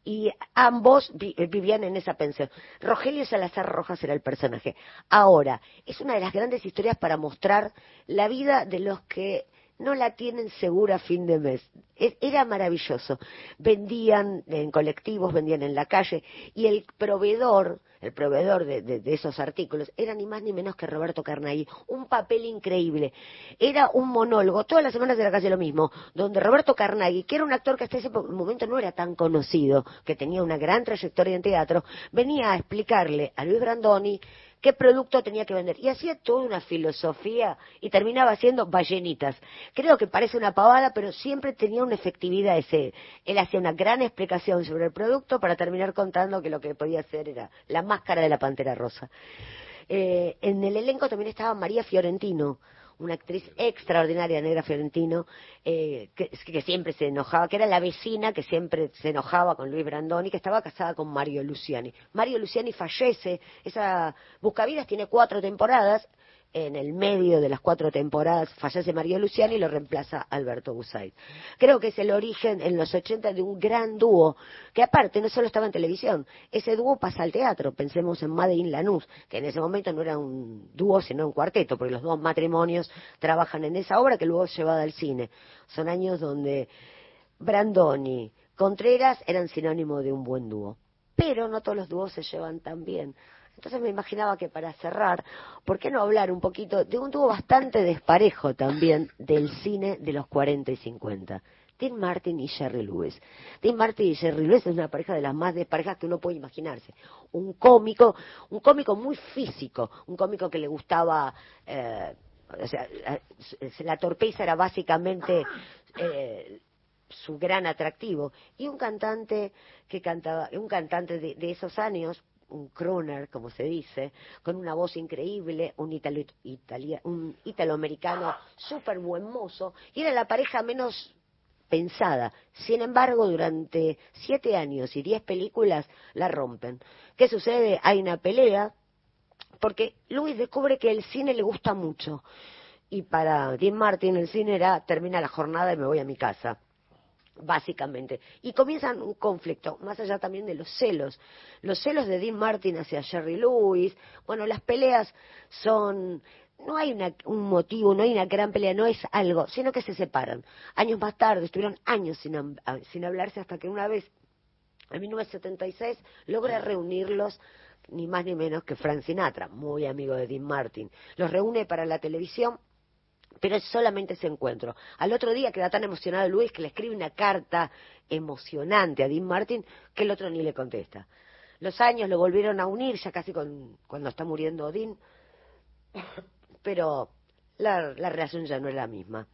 [SPEAKER 4] y ambos vivían en esa pensión. Rogelio Salazar Rojas era el personaje. Ahora, es una de las grandes historias para mostrar la vida de los que no la tienen segura a fin de mes. E, era maravilloso. Vendían en colectivos, vendían en la calle y el proveedor, el proveedor de, esos artículos era ni más ni menos que Roberto Carnaghi. Un papel increíble. Era un monólogo, todas las semanas era casi lo mismo, donde Roberto Carnaghi, que era un actor que hasta ese momento no era tan conocido, que tenía una gran trayectoria en teatro, venía a explicarle a Luis Brandoni qué producto tenía que vender. Y hacía toda una filosofía y terminaba haciendo ballenitas. Creo que parece una pavada, pero siempre tenía una efectividad ese. Él hacía una gran explicación sobre el producto para terminar contando que lo que podía hacer era la máscara de la pantera rosa. Eh, en el elenco también estaba María Fiorentino, una actriz extraordinaria, negra Fiorentino, eh, que, que, siempre se enojaba, que era la vecina que siempre se enojaba con Luis Brandoni, que estaba casada con Mario Luciani. Mario Luciani fallece, esa Buscavidas tiene cuatro temporadas, en el medio de las cuatro temporadas fallece María Luciani y lo reemplaza Alberto Busaid. Creo que es el origen en los 80 de un gran dúo, que aparte no solo estaba en televisión, ese dúo pasa al teatro, pensemos en Made Lanús, que en ese momento no era un dúo sino un cuarteto, porque los dos matrimonios trabajan en esa obra que luego es llevada al cine. Son años donde Brandoni, Contreras eran sinónimo de un buen dúo. Pero no todos los dúos se llevan tan bien. Entonces me imaginaba que para cerrar, ¿por qué no hablar un poquito de un dúo bastante desparejo también del cine de los 40 y 50? Tim Martin y Jerry Lewis. Tim Martin y Jerry Lewis es una pareja de las más desparejas que uno puede imaginarse. Un cómico, un cómico muy físico, un cómico que le gustaba, eh, o sea, la torpeza era básicamente eh, su gran atractivo y un cantante que cantaba, un cantante de, de esos años, un crooner, como se dice, con una voz increíble, un, italo, un italoamericano súper buen mozo, y era la pareja menos pensada. Sin embargo, durante siete años y diez películas la rompen. ¿Qué sucede? Hay una pelea, porque Luis descubre que el cine le gusta mucho. Y para Dean Martin el cine era, termina la jornada y me voy a mi casa básicamente. Y comienzan un conflicto, más allá también de los celos. Los celos de Dean Martin hacia Jerry Lewis, bueno, las peleas son, no hay un motivo, no hay una gran pelea, no es algo, sino que se separan. Años más tarde, estuvieron años sin, sin hablarse hasta que una vez, en 1976, logra reunirlos ni más ni menos que Frank Sinatra, muy amigo de Dean Martin. Los reúne para la televisión pero es solamente ese encuentro. Al otro día queda tan emocionado Luis que le escribe una carta emocionante a Dean Martin que el otro ni le contesta. Los años lo volvieron a unir, ya casi con, cuando está muriendo Dean, pero la, relación ya no es la misma.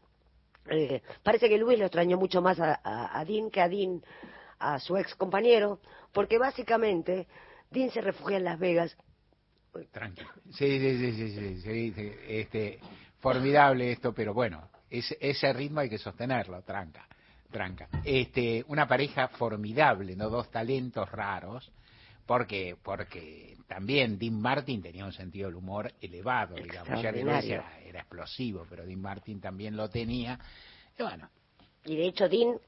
[SPEAKER 4] Eh, parece que Luis lo extrañó mucho más a, Dean que a Dean, a su ex compañero, porque básicamente Dean se refugia en Las Vegas.
[SPEAKER 1] Tranquilo. Sí, sí, sí, sí, sí, sí, Este, formidable esto, pero bueno, ese ritmo hay que sostenerlo, tranca, tranca. Este, una pareja formidable, no dos talentos raros, porque porque también Dean Martin tenía un sentido del humor elevado, digamos, ya era, era explosivo, pero Dean Martin también lo tenía. Y bueno.
[SPEAKER 4] Y de hecho Dean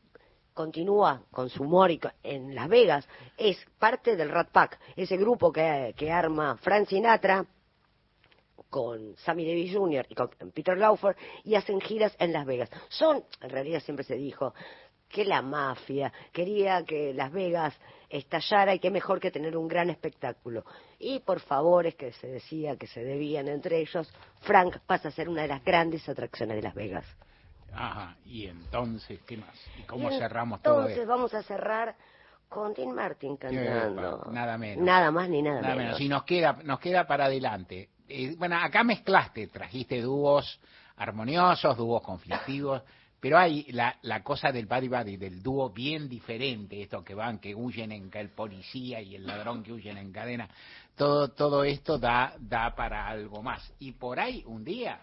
[SPEAKER 4] continúa con su humor en Las Vegas, es parte del Rat Pack, ese grupo que, que arma Frank Sinatra, con Sammy Davis Jr. y con Peter Laufer y hacen giras en Las Vegas. Son, en realidad siempre se dijo, que la mafia quería que Las Vegas estallara y qué mejor que tener un gran espectáculo. Y por favores que se decía que se debían entre ellos, Frank pasa a ser una de las grandes atracciones de Las Vegas.
[SPEAKER 1] Ajá, y entonces, ¿qué más? ¿Y cómo cerramos todo
[SPEAKER 4] Entonces vamos a cerrar con Dean Martin cantando.
[SPEAKER 1] nada menos.
[SPEAKER 4] Nada más ni nada, nada menos.
[SPEAKER 1] Y nos queda, nos queda para adelante eh, bueno, acá mezclaste, trajiste dúos armoniosos, dúos conflictivos, pero hay la, la cosa del buddy buddy, del dúo bien diferente, estos que van, que huyen en el policía y el ladrón que huyen en cadena, todo, todo esto da, da para algo más. Y por ahí, un día,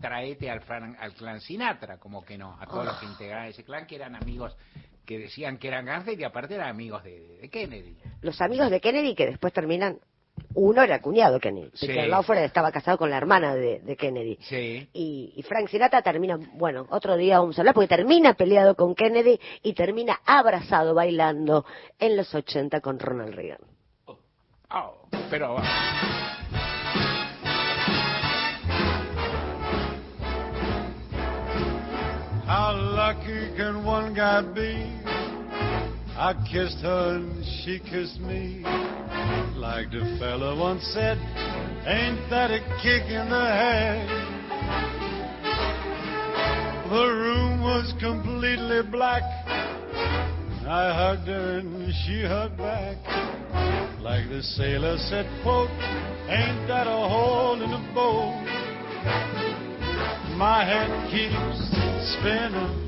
[SPEAKER 1] traete al, al clan Sinatra, como que no, a todos los que integraban ese clan, que eran amigos que decían que eran gangsters y aparte eran amigos de, de Kennedy.
[SPEAKER 4] Los amigos de Kennedy que después terminan uno era cuñado Kennedy. Sí. Peter estaba casado con la hermana de, Kennedy.
[SPEAKER 1] Sí.
[SPEAKER 4] Y, Frank Sinatra termina, bueno, otro día vamos a hablar, porque termina peleado con Kennedy y termina abrazado bailando en los 80 con Ronald Reagan.
[SPEAKER 1] Oh, pero... How lucky can one guy be? I kissed her and she kissed me. Like the fella once said, ain't that a kick in the head? The room was completely black. I hugged her and she hugged back.
[SPEAKER 21] Like the sailor said, quote, ain't that a hole in the boat? My head keeps spinning.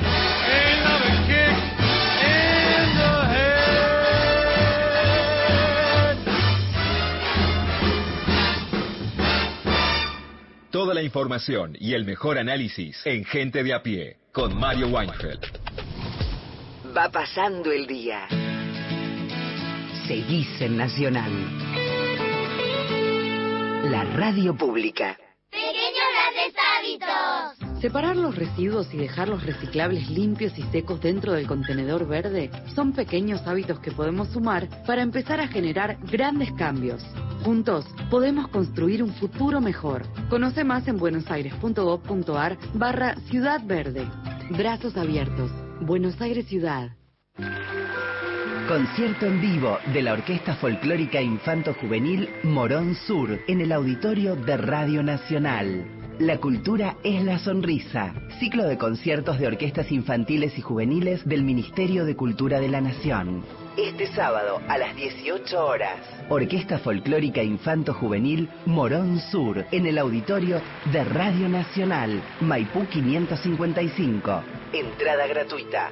[SPEAKER 20] Toda la información y el mejor análisis en Gente de a pie con Mario Weinfeld.
[SPEAKER 6] Va pasando el día. Seguís en Nacional. La radio pública.
[SPEAKER 25] Pequeños grandes hábitos.
[SPEAKER 6] Separar los residuos y dejar los reciclables limpios y secos dentro del contenedor verde son pequeños hábitos que podemos sumar para empezar a generar grandes cambios. Juntos podemos construir un futuro mejor. Conoce más en buenosaires.gov.ar barra Ciudad Verde. Brazos abiertos. Buenos Aires Ciudad.
[SPEAKER 18] Concierto en vivo de la Orquesta Folclórica Infanto Juvenil Morón Sur en el auditorio de Radio Nacional. La cultura es la sonrisa. Ciclo de conciertos de orquestas infantiles y juveniles del Ministerio de Cultura de la Nación. Este sábado a las 18 horas. Orquesta Folclórica Infanto Juvenil Morón Sur en el auditorio de Radio Nacional. Maipú 555. Entrada gratuita.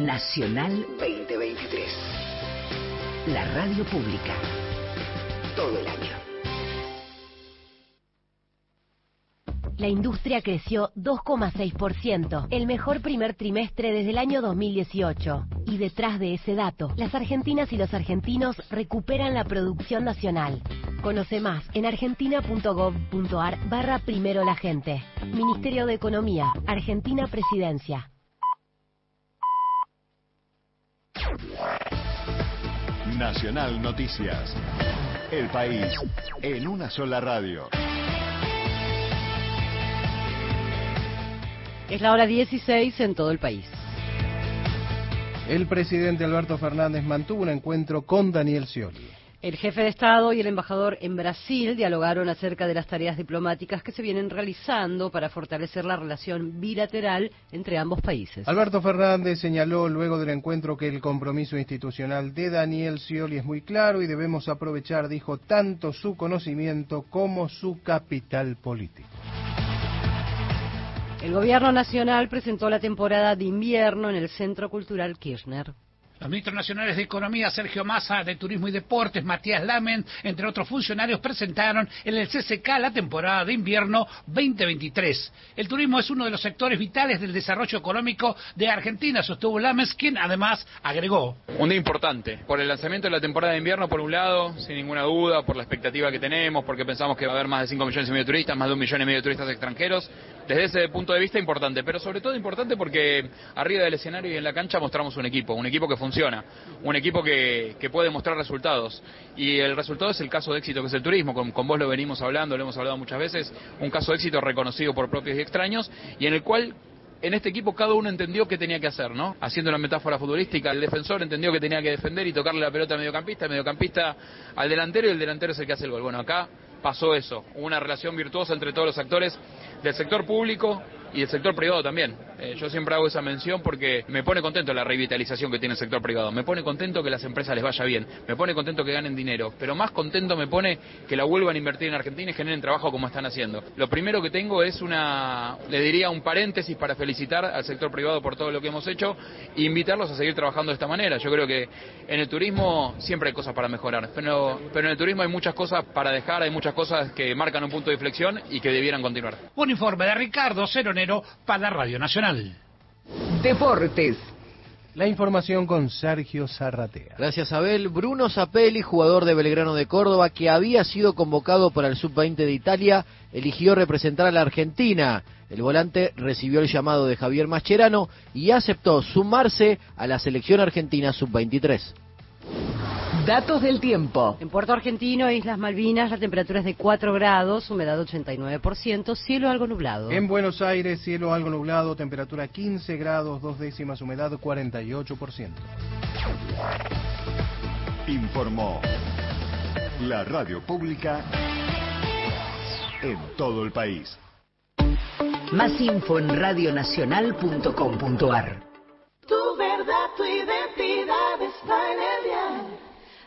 [SPEAKER 6] Nacional 2023. La radio pública. Todo el año.
[SPEAKER 26] La industria creció 2,6%, el mejor primer trimestre desde el año 2018. Y detrás de ese dato, las argentinas y los argentinos recuperan la producción nacional. Conoce más en argentina.gov.ar barra primero la gente. Ministerio de Economía, Argentina Presidencia.
[SPEAKER 12] Nacional Noticias. El país en una sola radio.
[SPEAKER 13] Es la hora 16 en todo el país.
[SPEAKER 14] El presidente Alberto Fernández mantuvo un encuentro con Daniel Scioli.
[SPEAKER 13] El jefe de Estado y el embajador en Brasil dialogaron acerca de las tareas diplomáticas que se vienen realizando para fortalecer la relación bilateral entre ambos países.
[SPEAKER 14] Alberto Fernández señaló luego del encuentro que el compromiso institucional de Daniel Scioli es muy claro y debemos aprovechar, dijo, tanto su conocimiento como su capital político.
[SPEAKER 13] El gobierno nacional presentó la temporada de invierno en el Centro Cultural Kirchner.
[SPEAKER 27] Los ministros nacionales de Economía, Sergio Massa, de Turismo y Deportes, Matías Lamen, entre otros funcionarios, presentaron en el CCK la temporada de invierno 2023. El turismo es uno de los sectores vitales del desarrollo económico de Argentina, sostuvo Lamens, quien además agregó.
[SPEAKER 28] Un día importante, por el lanzamiento de la temporada de invierno, por un lado, sin ninguna duda, por la expectativa que tenemos, porque pensamos que va a haber más de 5 millones y medio de turistas, más de un millón y medio de turistas extranjeros. Desde ese punto de vista importante, pero sobre todo importante porque arriba del escenario y en la cancha mostramos un equipo, un equipo que funciona, un equipo que, puede mostrar resultados. Y el resultado es el caso de éxito que es el turismo, con, con vos lo venimos hablando, lo hemos hablado muchas veces, un caso de éxito reconocido por propios y extraños, y en el cual en este equipo cada uno entendió qué tenía que hacer, ¿no? Haciendo una metáfora futbolística, el defensor entendió que tenía que defender y tocarle la pelota al mediocampista, el mediocampista al delantero y el delantero es el que hace el gol. Bueno, acá pasó eso, una relación virtuosa entre todos los actores del sector público y el sector privado también. Eh, yo siempre hago esa mención porque me pone contento la revitalización que tiene el sector privado, me pone contento que las empresas les vaya bien, me pone contento que ganen dinero, pero más contento me pone que la vuelvan a invertir en Argentina y generen trabajo como están haciendo. Lo primero que tengo es una, le diría un paréntesis para felicitar al sector privado por todo lo que hemos hecho e invitarlos a seguir trabajando de esta manera. Yo creo que en el turismo siempre hay cosas para mejorar, pero, pero en el turismo hay muchas cosas para dejar, hay muchas cosas que marcan un punto de inflexión y que debieran continuar.
[SPEAKER 27] Un informe de Ricardo Para Radio Nacional.
[SPEAKER 18] Deportes.
[SPEAKER 14] La información con Sergio Zarratea.
[SPEAKER 29] Gracias, Abel. Bruno Zapelli, jugador de Belgrano de Córdoba, que había sido convocado para el Sub-20 de Italia, eligió representar a la Argentina. El volante recibió el llamado de Javier Mascherano y aceptó sumarse a la selección argentina Sub-23.
[SPEAKER 18] Datos del tiempo.
[SPEAKER 13] En Puerto Argentino e Islas Malvinas la temperatura es de 4 grados, humedad 89%, cielo algo nublado.
[SPEAKER 14] En Buenos Aires, cielo algo nublado, temperatura 15 grados, dos décimas, humedad 48%.
[SPEAKER 12] Informó la radio pública en todo el país.
[SPEAKER 18] Más info en radionacional.com.ar.
[SPEAKER 30] Tu verdad, tu identidad está en el.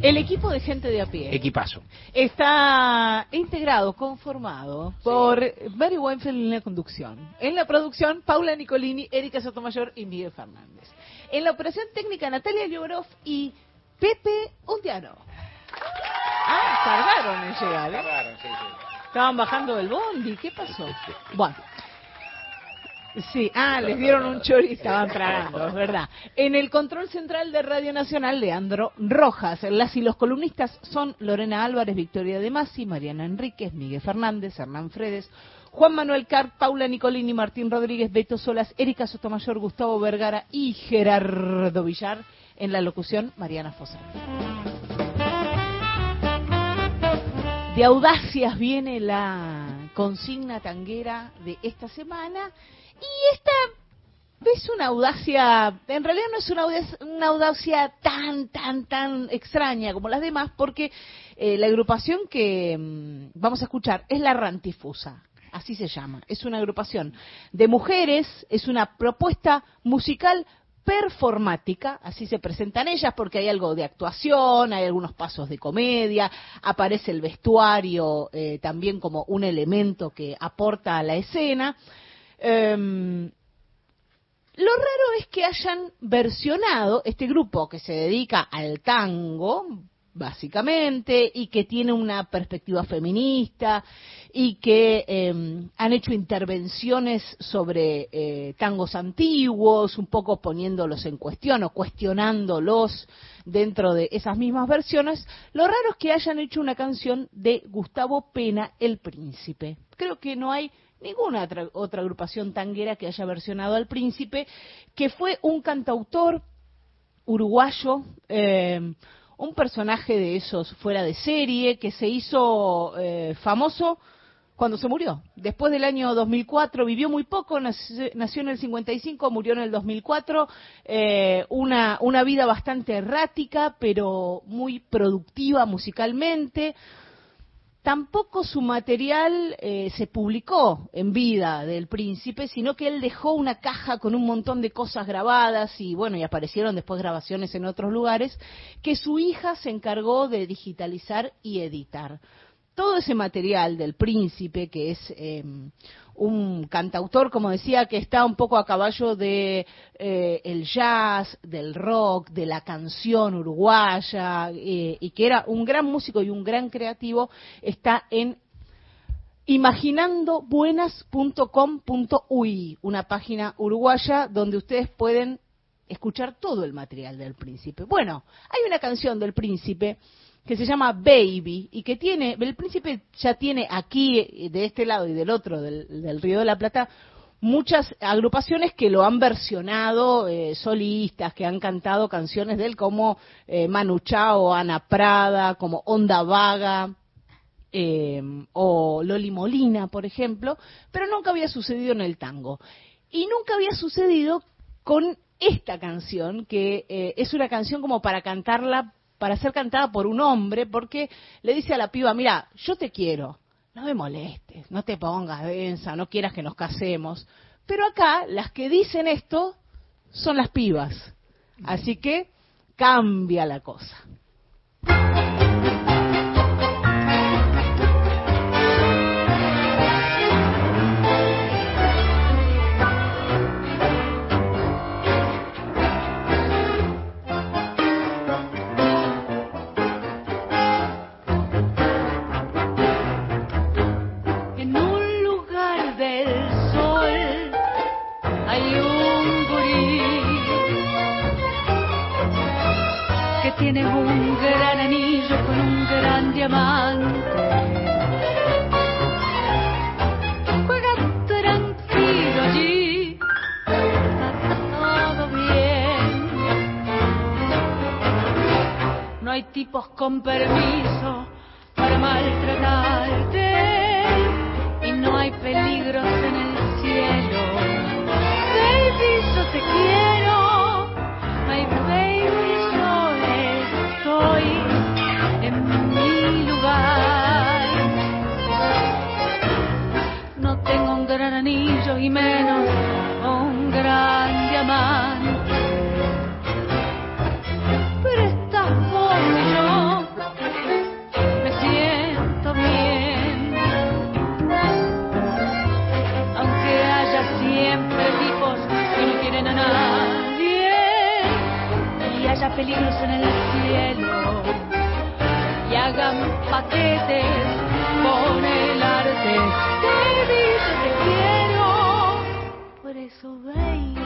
[SPEAKER 2] El equipo de gente de a pie.
[SPEAKER 1] Equipazo.
[SPEAKER 2] Está integrado, conformado por Mary Weinfeld en la conducción. En la producción, Paula Nicolini, Erika Sotomayor y Miguel Fernández. En la operación técnica, Natalia Llobrov y Pepe Undiano. Ah, tardaron en llegar. ¿eh? Tardaron, sí, sí. Estaban bajando del bondi. ¿Qué pasó? Bueno. Sí, ah, les dieron un chori y estaban tragando, es verdad. En el control central de Radio Nacional, Leandro Rojas. Las y los columnistas son Lorena Álvarez, Victoria de Masi, Mariana Enríquez, Miguel Fernández, Hernán Fredes, Juan Manuel Carp, Paula Nicolini, Martín Rodríguez, Beto Solas, Erika Sotomayor, Gustavo Vergara y Gerardo Villar. En la locución, Mariana Fosa. De audacias viene la consigna tanguera de esta semana y esta es una audacia, en realidad no es una audacia, una audacia tan, tan, tan extraña como las demás, porque eh, la agrupación que mm, vamos a escuchar es la Rantifusa, así se llama. Es una agrupación de mujeres, es una propuesta musical performática, así se presentan ellas, porque hay algo de actuación, hay algunos pasos de comedia, aparece el vestuario eh, también como un elemento que aporta a la escena. Em, lo raro es que hayan versionado este grupo que se dedica al tango, básicamente, y que tiene una perspectiva feminista, y que em, han hecho intervenciones sobre eh, tangos antiguos, un poco poniéndolos en cuestión o cuestionándolos dentro de esas mismas versiones. Lo raro es que hayan hecho una canción de Gustavo Pena, El Príncipe. Creo que no hay ninguna otra, agrupación tanguera que haya versionado al príncipe, que fue un cantautor uruguayo, eh, un personaje de esos fuera de serie, que se hizo eh, famoso cuando se murió. Después del año 2004 vivió muy poco, nació en el 55, murió en el 2004. Eh, una, una vida bastante errática, pero muy productiva musicalmente. Tampoco su material eh, se publicó en vida del príncipe, sino que él dejó una caja con un montón de cosas grabadas y bueno, y aparecieron después grabaciones en otros lugares, que su hija se encargó de digitalizar y editar. Todo ese material del príncipe, que es em, un cantautor, como decía, que está un poco a caballo de eh, el jazz, del rock, de la canción uruguaya, eh, y que era un gran músico y un gran creativo, está en imaginandobuenas.com.uy, una página uruguaya donde ustedes pueden escuchar todo el material del príncipe. Bueno, hay una canción del príncipe que se llama Baby y que tiene, el príncipe ya tiene aquí, de este lado y del otro, del, Río de la Plata, muchas agrupaciones que lo han versionado, eh, solistas, que han cantado canciones de él como eh, Manu Chao, Ana Prada, como Onda Vaga. Eh, o Loli Molina, por ejemplo, pero nunca había sucedido en el tango. Y nunca había sucedido con esta canción, que eh, es una canción como para cantarla para ser cantada por un hombre, porque le dice a la piba, mira, yo te quiero, no me molestes, no te pongas densa, no quieras que nos casemos. Pero acá las que dicen esto son las pibas. Así que cambia la cosa.
[SPEAKER 31] Tipos con permiso para maltratarte y no hay peligros en el cielo. Baby, yo te quiero. My baby, en mi lugar. No tengo un gran anillo y menos un gran diamante. Peligros en el cielo. Y hagan paquetes con el arte. Te dice te quiero, por eso baby,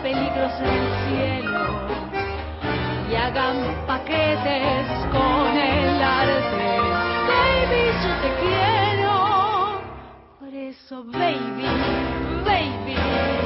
[SPEAKER 31] peligros en el cielo y hagan paquetes con el arte. Baby, yo te quiero. Por eso, baby, baby.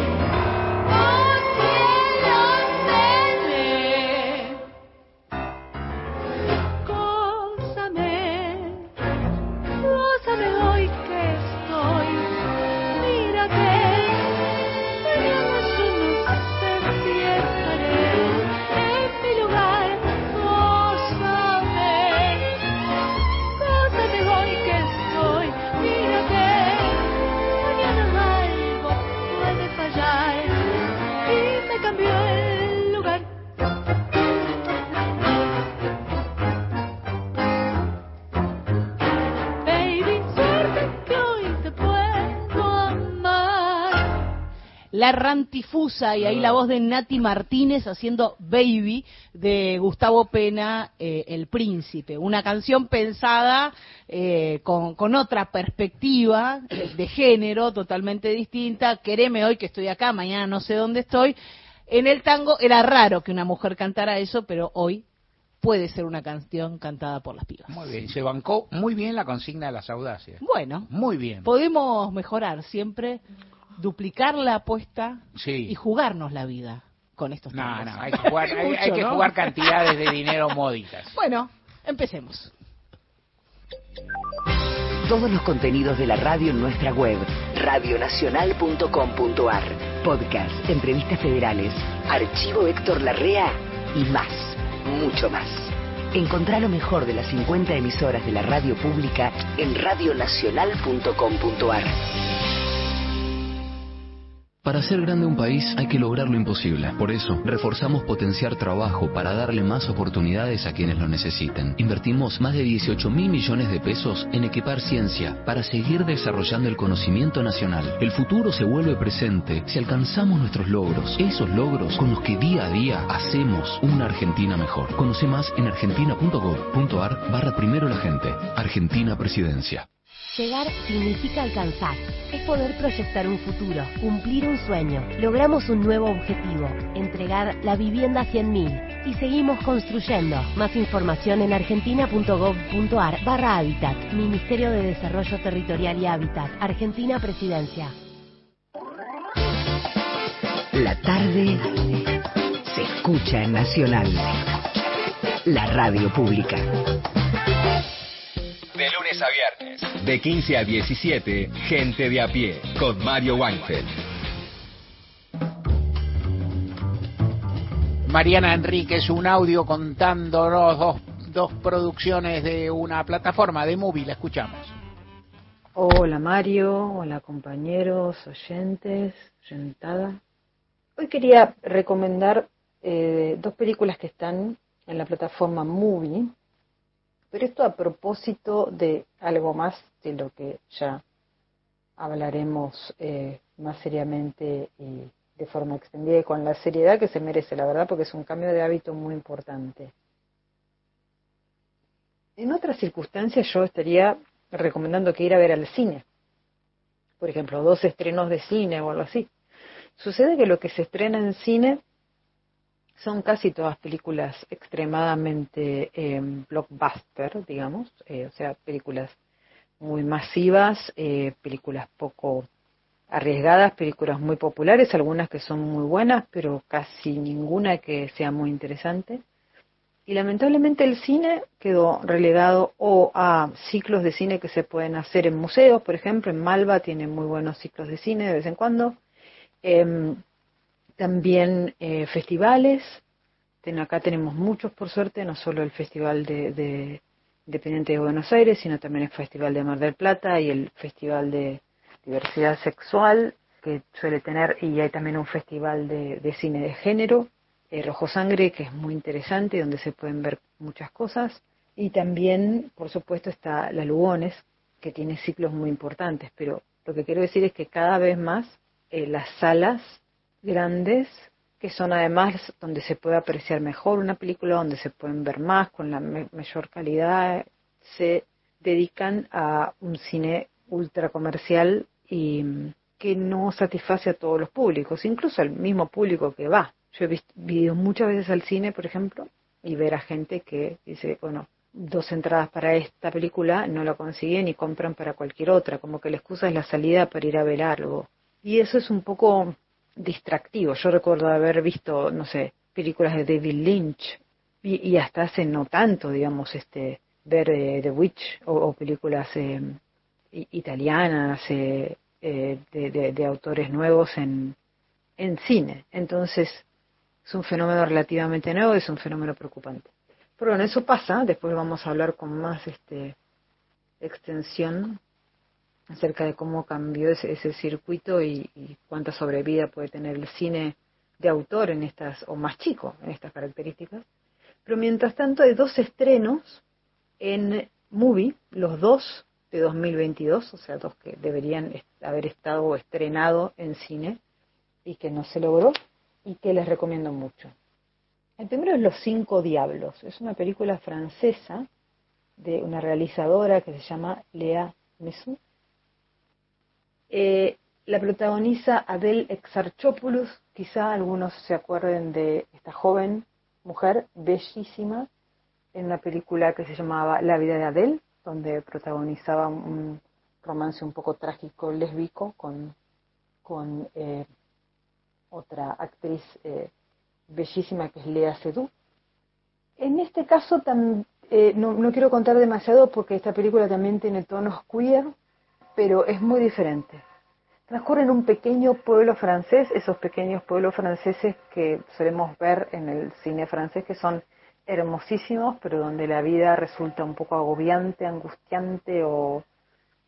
[SPEAKER 2] La Rantifusa y ahí la voz de Nati Martínez haciendo Baby de Gustavo Pena, eh, El Príncipe. Una canción pensada eh, con, con, otra perspectiva de género totalmente distinta. Quereme hoy que estoy acá, mañana no sé dónde estoy. En el tango era raro que una mujer cantara eso, pero hoy puede ser una canción cantada por las pibas.
[SPEAKER 1] Muy bien, se bancó muy bien la consigna de las audacias.
[SPEAKER 2] Bueno,
[SPEAKER 1] muy bien.
[SPEAKER 2] Podemos mejorar siempre, duplicar la apuesta y jugarnos la vida con estos
[SPEAKER 1] No, no, hay que jugar, hay, que jugar cantidades de dinero módicas.
[SPEAKER 2] Bueno, empecemos.
[SPEAKER 18] Todos los contenidos de la radio en nuestra web, radionacional.com.ar. Podcast, entrevistas federales, archivo Héctor Larrea y más, mucho más. Encontrá lo mejor de las 50 emisoras de la radio pública en radionacional.com.ar.
[SPEAKER 32] Para hacer grande un país hay que lograr lo imposible. Por eso, reforzamos potenciar trabajo para darle más oportunidades a quienes lo necesiten. Invertimos más de 18 mil millones de pesos en equipar ciencia para seguir desarrollando el conocimiento nacional. El futuro se vuelve presente si alcanzamos nuestros logros, esos logros con los que día a día hacemos una Argentina mejor. Conoce más en argentina.gov.ar barra primero la gente. Argentina Presidencia.
[SPEAKER 26] Llegar significa alcanzar. Es poder proyectar un futuro, cumplir un sueño. Logramos un nuevo objetivo, entregar la vivienda a 100.000 y seguimos construyendo. Más información en argentina.gov.ar barra Hábitat. Ministerio de Desarrollo Territorial y Hábitat. Argentina Presidencia.
[SPEAKER 18] La tarde se escucha en Nacional. La radio pública.
[SPEAKER 20] De lunes a viernes, de 15 a 17, Gente de a pie, con Mario Weinfeld.
[SPEAKER 1] Mariana Enríquez, un audio contándonos dos, dos producciones de una plataforma de movie, la escuchamos.
[SPEAKER 33] Hola Mario, hola compañeros, oyentes, sentada. Hoy quería recomendar eh, dos películas que están en la plataforma Movie, pero esto a propósito de algo más de lo que ya hablaremos eh, más seriamente y de forma extendida y con la seriedad que se merece, la verdad, porque es un cambio de hábito muy importante. En otras circunstancias yo estaría recomendando que ir a ver al cine. Por ejemplo, dos estrenos de cine o algo así. Sucede que lo que se estrena en cine son casi todas películas extremadamente eh, blockbuster, digamos, eh, o sea, películas muy masivas, eh, películas poco arriesgadas, películas muy populares, algunas que son muy buenas, pero casi ninguna que sea muy interesante. Y lamentablemente el cine quedó relegado o a ciclos de cine que se pueden hacer en museos, por ejemplo, en Malva tienen muy buenos ciclos de cine de vez en cuando. Em, también eh, festivales. acá tenemos muchos, por suerte, no solo el Festival de, Independiente de Buenos Aires, sino también el Festival de Mar del Plata y el Festival de Diversidad Sexual, que suele tener, y hay también un festival de, cine de género, eh, Rojo Sangre, que es muy interesante, donde se pueden ver muchas cosas. Y también, por supuesto, está La Lugones, que tiene ciclos muy importantes, pero lo que quiero decir es que cada vez más eh, las salas grandes que son además donde se puede apreciar mejor una película, donde se pueden ver más, con la mayor calidad, se dedican a un cine ultra comercial y mm, que no satisface a todos los públicos, incluso al mismo público que va. Yo he visto muchas veces al cine, por ejemplo, y ver a gente que dice, bueno, dos entradas para esta película no la consiguen y compran para cualquier otra, como que la excusa es la salida para ir a ver algo. Y eso es un poco distractivo. Yo recuerdo haber visto, no sé, películas de David Lynch y, hasta hace no tanto, digamos, este ver eh, The Witch o, películas eh, italianas eh, de, de, autores nuevos en, en cine. Entonces, es un fenómeno relativamente nuevo, es un fenómeno preocupante. Pero bueno, eso pasa, después vamos a hablar con más este extensión acerca de cómo cambió ese, circuito y, cuánta sobrevida puede tener el cine de autor en estas, o más chico, en estas características. Pero mientras tanto hay dos estrenos en Movie, los dos de 2022, o sea, dos que deberían haber estado estrenado en cine. y que no se logró y que les recomiendo mucho. El primero es Los Cinco Diablos. Es una película francesa de una realizadora que se llama Lea Mesou. Eh, la protagoniza Adele Exarchopoulos. Quizá algunos se acuerden de esta joven mujer bellísima en una película que se llamaba La vida de Adele, donde protagonizaba un romance un poco trágico, lésbico, con, con eh, otra actriz eh, bellísima que es Lea Seydoux. En este caso eh, no, no, quiero contar demasiado porque esta película también tiene tonos queer, pero es muy diferente. Transcurre en un pequeño pueblo francés, esos pequeños pueblos franceses que solemos ver en el cine francés, que son hermosísimos, pero donde la vida resulta un poco agobiante, angustiante o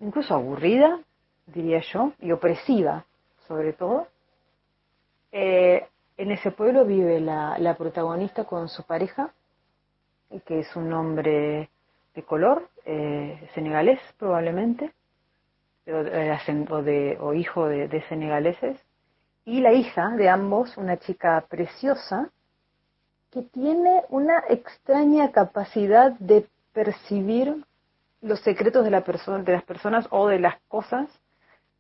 [SPEAKER 33] incluso aburrida, diría yo, y opresiva, sobre todo. Eh, en ese pueblo vive la, protagonista con su pareja, que es un hombre de color, eh, senegalés probablemente, eh, o, de, o hijo de, senegaleses, y la hija de ambos, una chica preciosa, que tiene una extraña capacidad de percibir los secretos de, la de las personas o de las cosas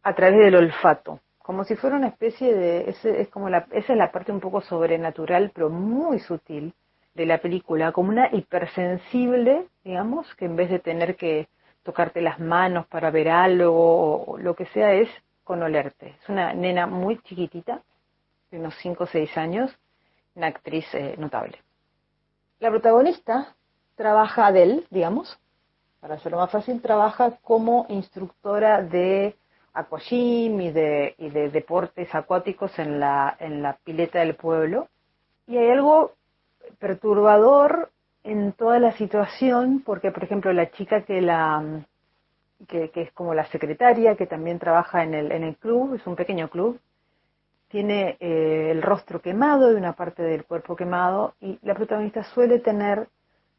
[SPEAKER 33] a través del olfato, como si fuera una especie de, es como la, esa es la parte un poco sobrenatural, pero muy sutil de la película, como una hipersensible, digamos, que en vez de tener que tocarte las manos para ver algo o lo que sea, es con olerte. Es una nena muy chiquitita, de unos 5 o 6 años, una actriz eh, notable. La protagonista trabaja, Adele, digamos, para hacerlo más fácil, trabaja como instructora de aquagym y de, y de deportes acuáticos en la, en la pileta del pueblo. Y hay algo perturbador en toda la situación, porque por ejemplo la chica que la que, es como la secretaria, que también trabaja en el, en el club, es un pequeño club, tiene eh, el rostro quemado y una parte del cuerpo quemado, y la protagonista suele tener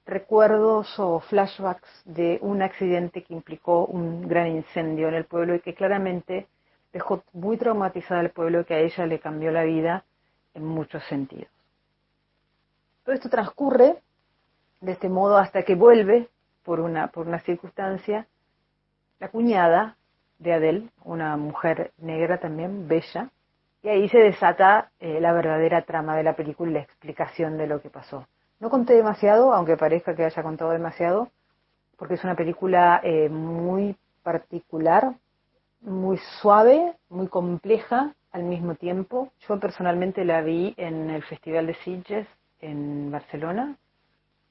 [SPEAKER 33] recuerdos o flashbacks de un accidente que implicó un gran incendio en el pueblo y que claramente dejó muy traumatizada al pueblo y que a ella le cambió la vida en muchos sentidos. Todo esto transcurre de este modo hasta que vuelve, por una, por una circunstancia, la cuñada de Adele, una mujer negra también, bella, y ahí se desata eh, la verdadera trama de la película y la explicación de lo que pasó. No conté demasiado, aunque parezca que haya contado demasiado, porque es una película eh, muy particular, muy suave, muy compleja al mismo tiempo. Yo personalmente la vi en el Festival de Sitges en Barcelona,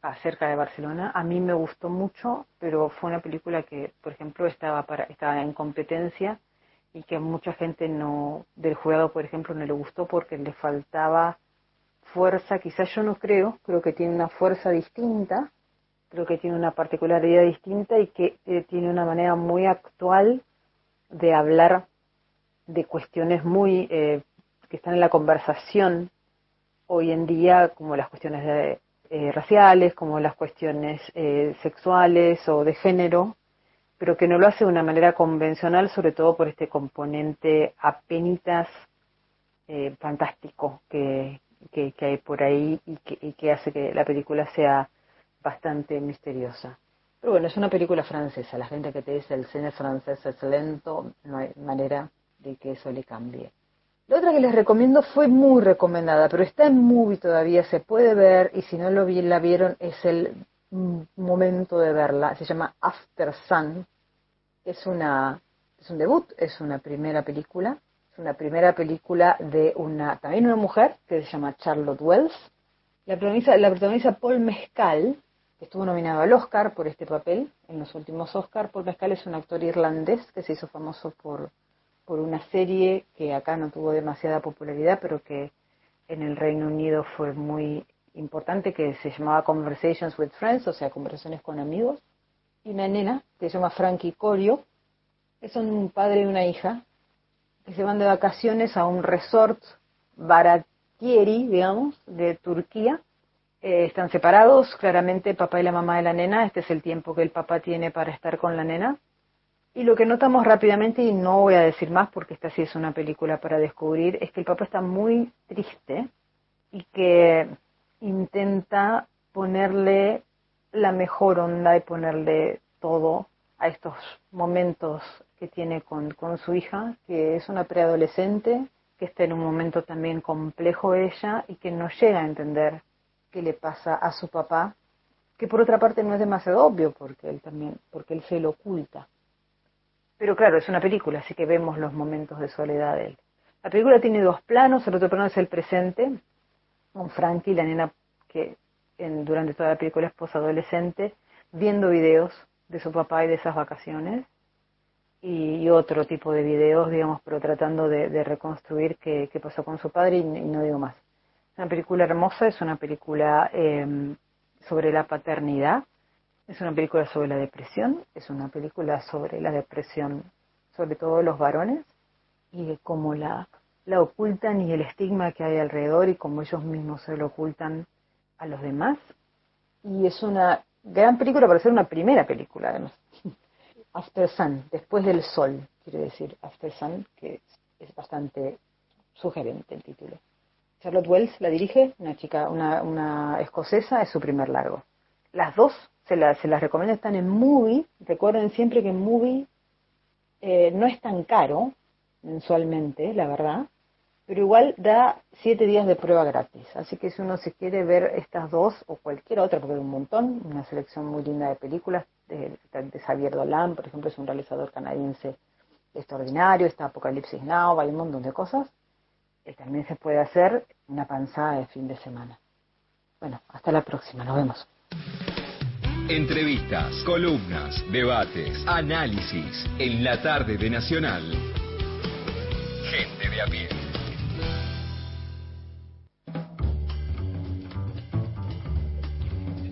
[SPEAKER 33] acerca de Barcelona. A mí me gustó mucho, pero fue una película que, por ejemplo, estaba, para, estaba en competencia y que mucha gente no del jurado, por ejemplo, no le gustó porque le faltaba fuerza. Quizás yo no creo, creo que tiene una fuerza distinta, creo que tiene una particularidad distinta y que eh, tiene una manera muy actual de hablar de cuestiones muy eh, que están en la conversación hoy en día, como las cuestiones de eh, raciales, como las cuestiones eh, sexuales o de género, pero que no lo hace de una manera convencional, sobre todo por este componente apenitas eh, fantástico que, que, hay por ahí y que, y que hace que la película sea bastante misteriosa. Pero bueno, es una película francesa. La gente que te dice el cine francés es lento, no hay manera de que eso le cambie. La otra que les recomiendo fue muy recomendada, pero está en movie todavía, se puede ver y si no lo la vieron es el momento de verla. Se llama After Sun. Es una es un debut, es una primera película, es una primera película de una también una mujer que se llama Charlotte Wells. La protagoniza, la protagoniza Paul Mescal, que estuvo nominado al Oscar por este papel en los últimos Oscar. Paul Mescal es un actor irlandés que se hizo famoso por por una serie que acá no tuvo demasiada popularidad, pero que en el Reino Unido fue muy importante, que se llamaba Conversations with Friends, o sea, conversaciones con amigos, y una nena que se llama Frankie Corio, que son un padre y una hija, que se van de vacaciones a un resort baratieri, digamos, de Turquía. Eh, están separados, claramente, papá y la mamá de la nena, este es el tiempo que el papá tiene para estar con la nena Y lo que notamos rápidamente, y no voy a decir más porque esta sí es una película para descubrir, es que el papá está muy triste y que intenta ponerle la mejor onda y ponerle todo a estos momentos que tiene con, con su hija, que es una preadolescente, que está en un momento también complejo ella y que no llega a entender qué le pasa a su papá, que por otra parte no es demasiado obvio porque él también, porque él se lo oculta. Pero claro, es una película, así que vemos los momentos de soledad de él. La película tiene dos planos, el otro plano es el presente, con Frankie, la nena que en, durante toda la película es posadolescente, viendo videos de su papá y de esas vacaciones, y, otro tipo de videos, digamos, pero tratando de, reconstruir qué, pasó con su padre y, no digo más. Es una película hermosa, es una película em, sobre la paternidad, es una película sobre la depresión, es una película sobre la depresión, sobre todo los varones, y cómo la, la ocultan y el estigma que hay alrededor y cómo ellos mismos se lo ocultan a los demás. Y es una gran película para ser una primera película, además. After Sun, después del sol, quiere decir After Sun, que es bastante sugerente el título. Charlotte Wells la dirige, una chica, una, una escocesa, es su primer largo. Las dos se, las, recomiendo, están en Movie. Recuerden siempre que Movie eh, no es tan caro mensualmente, la verdad pero igual da siete días de prueba gratis. Así que si uno se quiere ver estas dos o cualquier otra, porque hay un montón, una selección muy linda de películas, de, Xavier Dolan, por ejemplo, es un realizador canadiense extraordinario, está Apocalipsis Now, hay un montón de cosas. Eh, también se puede hacer una panzada de fin de semana. Bueno, hasta la próxima, nos vemos.
[SPEAKER 20] Entrevistas, columnas, debates, análisis en la tarde de Nacional. Gente de a pie.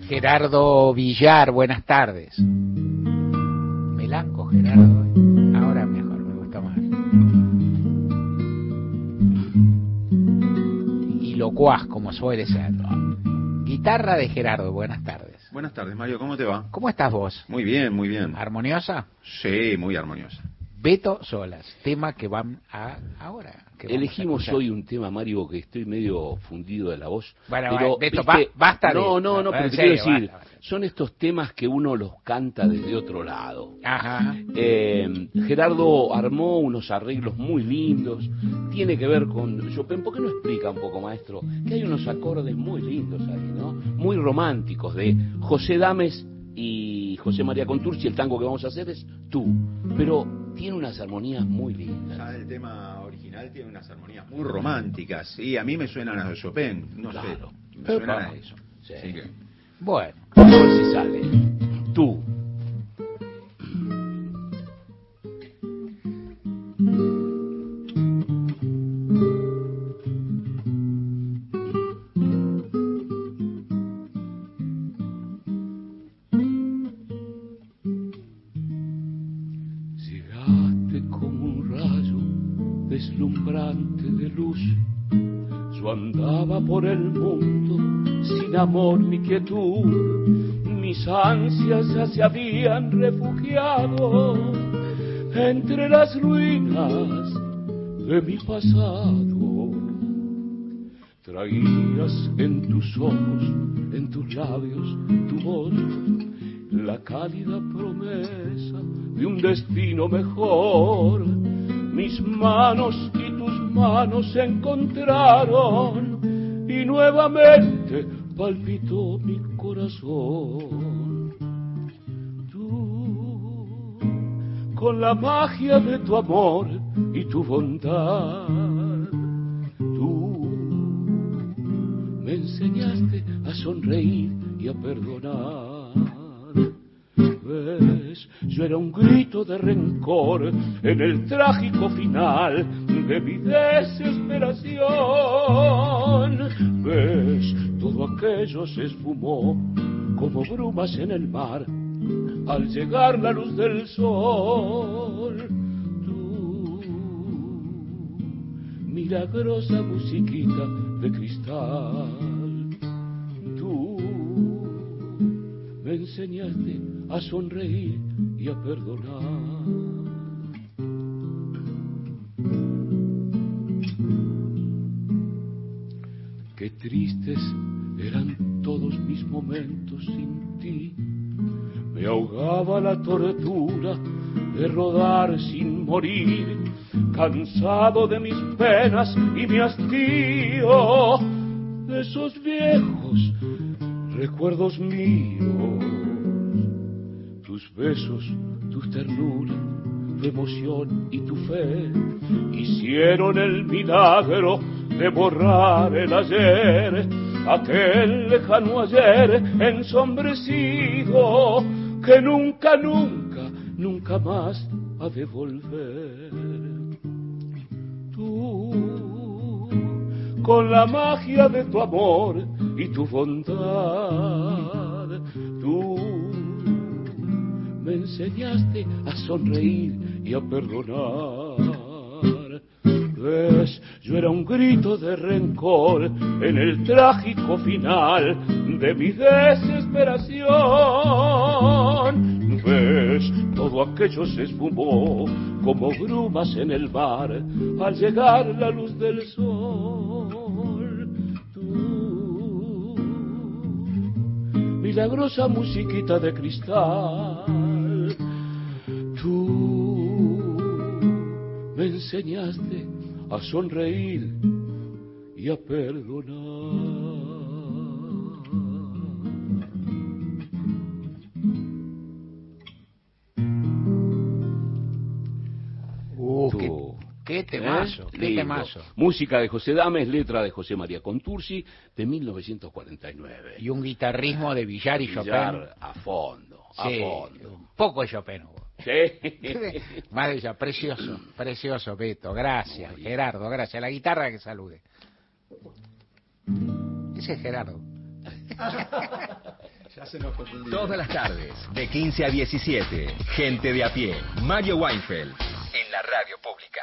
[SPEAKER 1] Gerardo Villar, buenas tardes. Melanco, Gerardo. Ahora mejor, me gusta más. Y locuaz, como suele ser. Guitarra de Gerardo, buenas tardes.
[SPEAKER 34] Buenas tardes, Mario, ¿cómo te va?
[SPEAKER 1] ¿Cómo estás vos?
[SPEAKER 34] Muy bien, muy bien.
[SPEAKER 1] ¿Armoniosa?
[SPEAKER 34] Sí, muy armoniosa.
[SPEAKER 1] Beto Solas, tema que van a ahora.
[SPEAKER 3] Elegimos hoy un tema, Mario, que estoy medio fundido de la voz.
[SPEAKER 1] Bueno,
[SPEAKER 3] pero,
[SPEAKER 1] Beto, basta
[SPEAKER 3] No, no, no, pero te quiero decir, son estos temas que uno los canta desde otro lado.
[SPEAKER 1] Ajá.
[SPEAKER 3] Eh, Gerardo armó unos arreglos muy lindos, tiene que ver con Chopin. ¿Por qué no explica un poco, maestro? Que hay unos acordes muy lindos ahí, ¿no? Muy románticos de José Dames y José María Contursi, el tango que vamos a hacer es Tú, pero tiene unas armonías muy lindas.
[SPEAKER 34] El tema original tiene unas armonías muy románticas y a mí me suenan a Chopin, no sé, me suenan a eso.
[SPEAKER 3] Sí.
[SPEAKER 1] Bueno,
[SPEAKER 3] a ver si sale. Amor ni quietud. Mis ansias ya se habían refugiado entre las ruinas de mi pasado. Traías en tus ojos, en tus labios, tu voz, la cálida promesa de un destino mejor. Mis manos y tus manos se encontraron y nuevamente palpitó mi corazón. Tú, con la magia de tu amor y tu bondad, tú me enseñaste a sonreír y a perdonar. Ves, yo era un grito de rencor en el trágico final de mi desesperación. Ves, todo aquello se esfumó como brumas en el mar al llegar la luz del sol. Tú, milagrosa musiquita de cristal, me enseñaste a sonreír y a perdonar. Qué tristes eran todos mis momentos sin ti. Me ahogaba la tortura de rodar sin morir, cansado de mis penas y mi hastío, de esos viejos recuerdos míos. Tus besos, tus ternuras, tu emoción y tu fe hicieron el milagro de borrar el ayer, aquel lejano ayer ensombrecido que nunca, nunca, nunca más ha de volver. Tú, con la magia de tu amor y tu bondad, tú me enseñaste a sonreír y a perdonar. Ves, yo era un grito de rencor en el trágico final de mi desesperación. Ves, todo aquello se esfumó como brumas en el mar al llegar la luz del sol. Milagrosa musiquita de cristal, tú me enseñaste a sonreír y a perdonar.
[SPEAKER 1] Qué temazo, qué temazo.
[SPEAKER 3] Música de José Dames, letra de José María Contursi, de 1949.
[SPEAKER 1] Y un guitarrismo de Villar y
[SPEAKER 3] Villar
[SPEAKER 1] Chopin.
[SPEAKER 3] a fondo, a
[SPEAKER 1] Sí,
[SPEAKER 3] fondo.
[SPEAKER 1] un poco de Chopin hubo.
[SPEAKER 3] Sí.
[SPEAKER 1] Ella, precioso, precioso, Beto. Gracias, Gerardo, gracias. La guitarra que salude. Ese es Gerardo.
[SPEAKER 35] Ya se nos confundió.
[SPEAKER 20] Todas las tardes, de 15 a 17, gente de a pie, Mario Weinfeld, en la radio pública.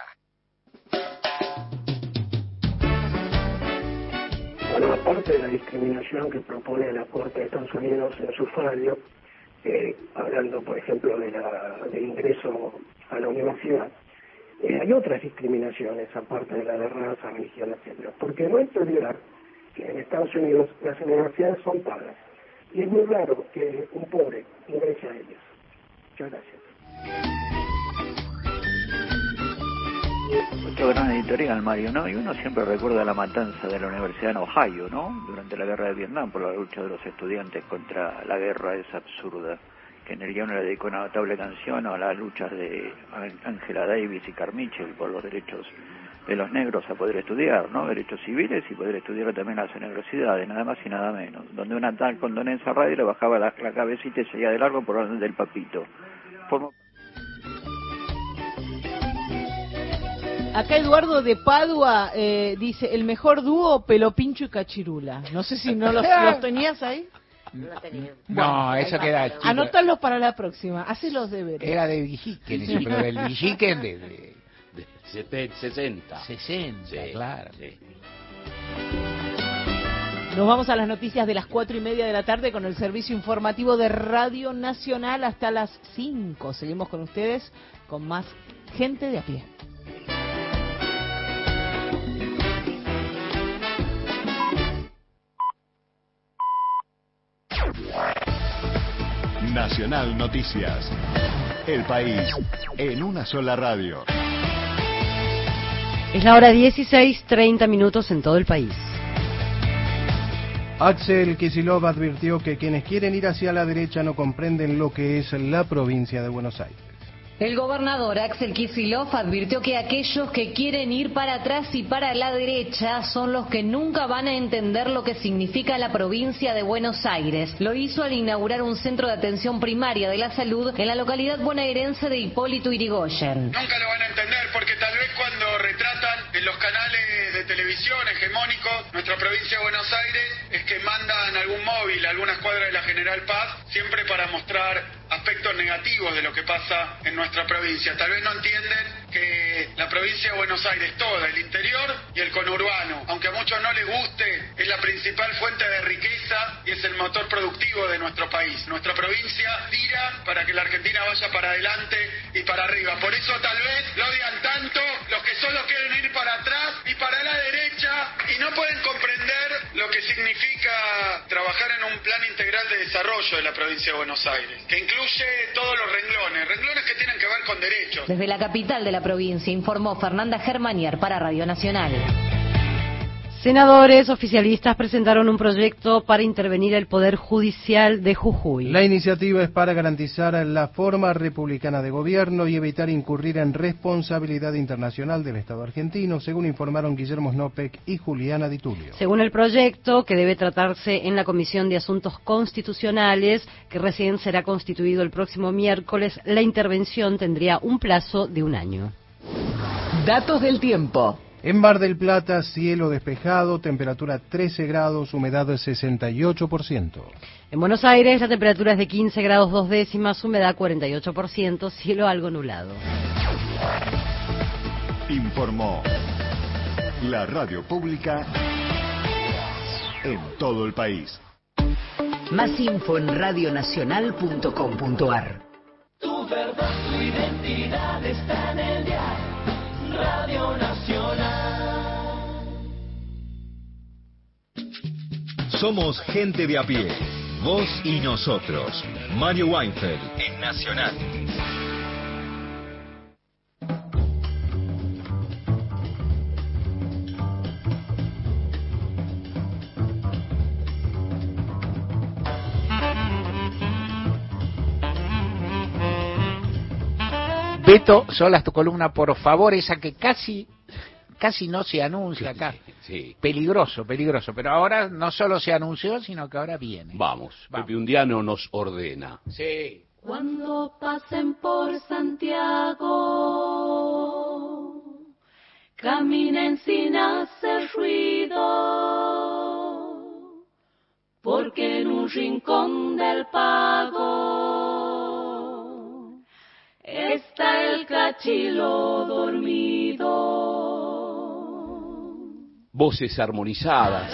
[SPEAKER 36] Aparte de la discriminación que propone la Corte de Estados Unidos en su fallo, eh, hablando, por ejemplo, de la, del ingreso a la universidad, eh, hay otras discriminaciones aparte de la de raza, religión, etcétera. Porque no hay que olvidar que en Estados Unidos las universidades son pagas. Y es muy raro que un pobre ingrese a ellas. Muchas gracias.
[SPEAKER 33] Mucho gran editorial, Mario, ¿no? Y uno siempre recuerda la matanza de la Universidad en Ohio, ¿no? Durante la guerra de Vietnam, por la lucha de los estudiantes contra la guerra esa absurda, que en el guion le dedicó una notable canción a las luchas de Angela Davis y Carmichael por los derechos de los negros a poder estudiar, ¿no? Derechos civiles y poder estudiar también las universidades, nada más y nada menos. Donde una tal condonencia radio le bajaba la, la cabecita y seguía de largo por orden del papito.
[SPEAKER 2] Acá Eduardo de Padua eh, dice, el mejor dúo, Pelopincho y Cachirula. No sé si no los, los tenías ahí.
[SPEAKER 1] No, eso queda chico.
[SPEAKER 2] Anótalos para la próxima. Hace los deberes.
[SPEAKER 1] Era de Villiquen, ese, pero del Villiquen de, de
[SPEAKER 3] De sete- 60.
[SPEAKER 1] 60,
[SPEAKER 3] Sí,
[SPEAKER 1] claro.
[SPEAKER 3] sí.
[SPEAKER 2] Nos vamos a las noticias de las cuatro y media de la tarde con el servicio informativo de Radio Nacional hasta las 5. Seguimos con ustedes con más gente de a pie.
[SPEAKER 12] Nacional Noticias. El país en una sola radio.
[SPEAKER 13] Es la hora 16, 30 minutos en todo el país.
[SPEAKER 14] Axel Kisilov advirtió que quienes quieren ir hacia la derecha no comprenden lo que es la provincia de Buenos Aires.
[SPEAKER 37] El gobernador Axel Kicillof advirtió que aquellos que quieren ir para atrás y para la derecha son los que nunca van a entender lo que significa la provincia de Buenos Aires. Lo hizo al inaugurar un centro de atención primaria de la salud en la localidad bonaerense de Hipólito Yrigoyen.
[SPEAKER 38] Nunca lo van a entender porque tal vez cuando retratan los canales de televisión hegemónicos nuestra provincia de Buenos Aires es que mandan algún móvil algunas cuadras de la General Paz siempre para mostrar
[SPEAKER 36] aspectos negativos de lo que pasa en nuestra provincia. Tal vez no entienden que la provincia de Buenos Aires toda, el interior y el conurbano, aunque a muchos no les guste, es la principal fuente de riqueza y es el motor productivo de nuestro país. Nuestra provincia tira para que la Argentina vaya para adelante y para arriba. Por eso tal vez lo odian tanto los que solo quieren ir para atrás y para la derecha y no pueden comprender lo que significa trabajar en un plan integral de desarrollo de la provincia de Buenos Aires, que incluye todos los renglones, renglones que tienen que ver con derechos.
[SPEAKER 37] Desde la capital de la provincia informó Fernanda Germanier para Radio Nacional.
[SPEAKER 13] Senadores oficialistas presentaron un proyecto para intervenir el Poder Judicial de Jujuy.
[SPEAKER 14] La iniciativa es para garantizar la forma republicana de gobierno y evitar incurrir en responsabilidad internacional del Estado argentino, según informaron Guillermo Snopek y Juliana Di Tulio.
[SPEAKER 13] Según el proyecto, que debe tratarse en la Comisión de Asuntos Constitucionales, que recién será constituido el próximo miércoles, la intervención tendría un plazo de un año.
[SPEAKER 18] Datos del tiempo.
[SPEAKER 14] En Mar del Plata, cielo despejado, temperatura 13 grados, humedad 68%.
[SPEAKER 13] En Buenos Aires, la temperatura es de 15 grados dos décimas, humedad 48%, cielo algo nublado.
[SPEAKER 12] Informó la radio pública en todo el país.
[SPEAKER 18] Más info en radionacional.com.ar.
[SPEAKER 30] Tu verdad, tu identidad está en el diario. Radio Nacional.
[SPEAKER 20] Somos gente de a pie. Vos y nosotros. Mario Weinfeld en Nacional.
[SPEAKER 1] Beto, solas tu columna, por favor, esa que casi casi no se anuncia acá.
[SPEAKER 3] Sí.
[SPEAKER 1] Peligroso, peligroso. Pero ahora no solo se anunció, sino que ahora viene.
[SPEAKER 3] Vamos, Pepe Undiano nos ordena.
[SPEAKER 1] Sí.
[SPEAKER 31] Cuando pasen por Santiago, caminen sin hacer ruido, porque en un rincón del pago está el cachilo dormido.
[SPEAKER 3] Voces armonizadas.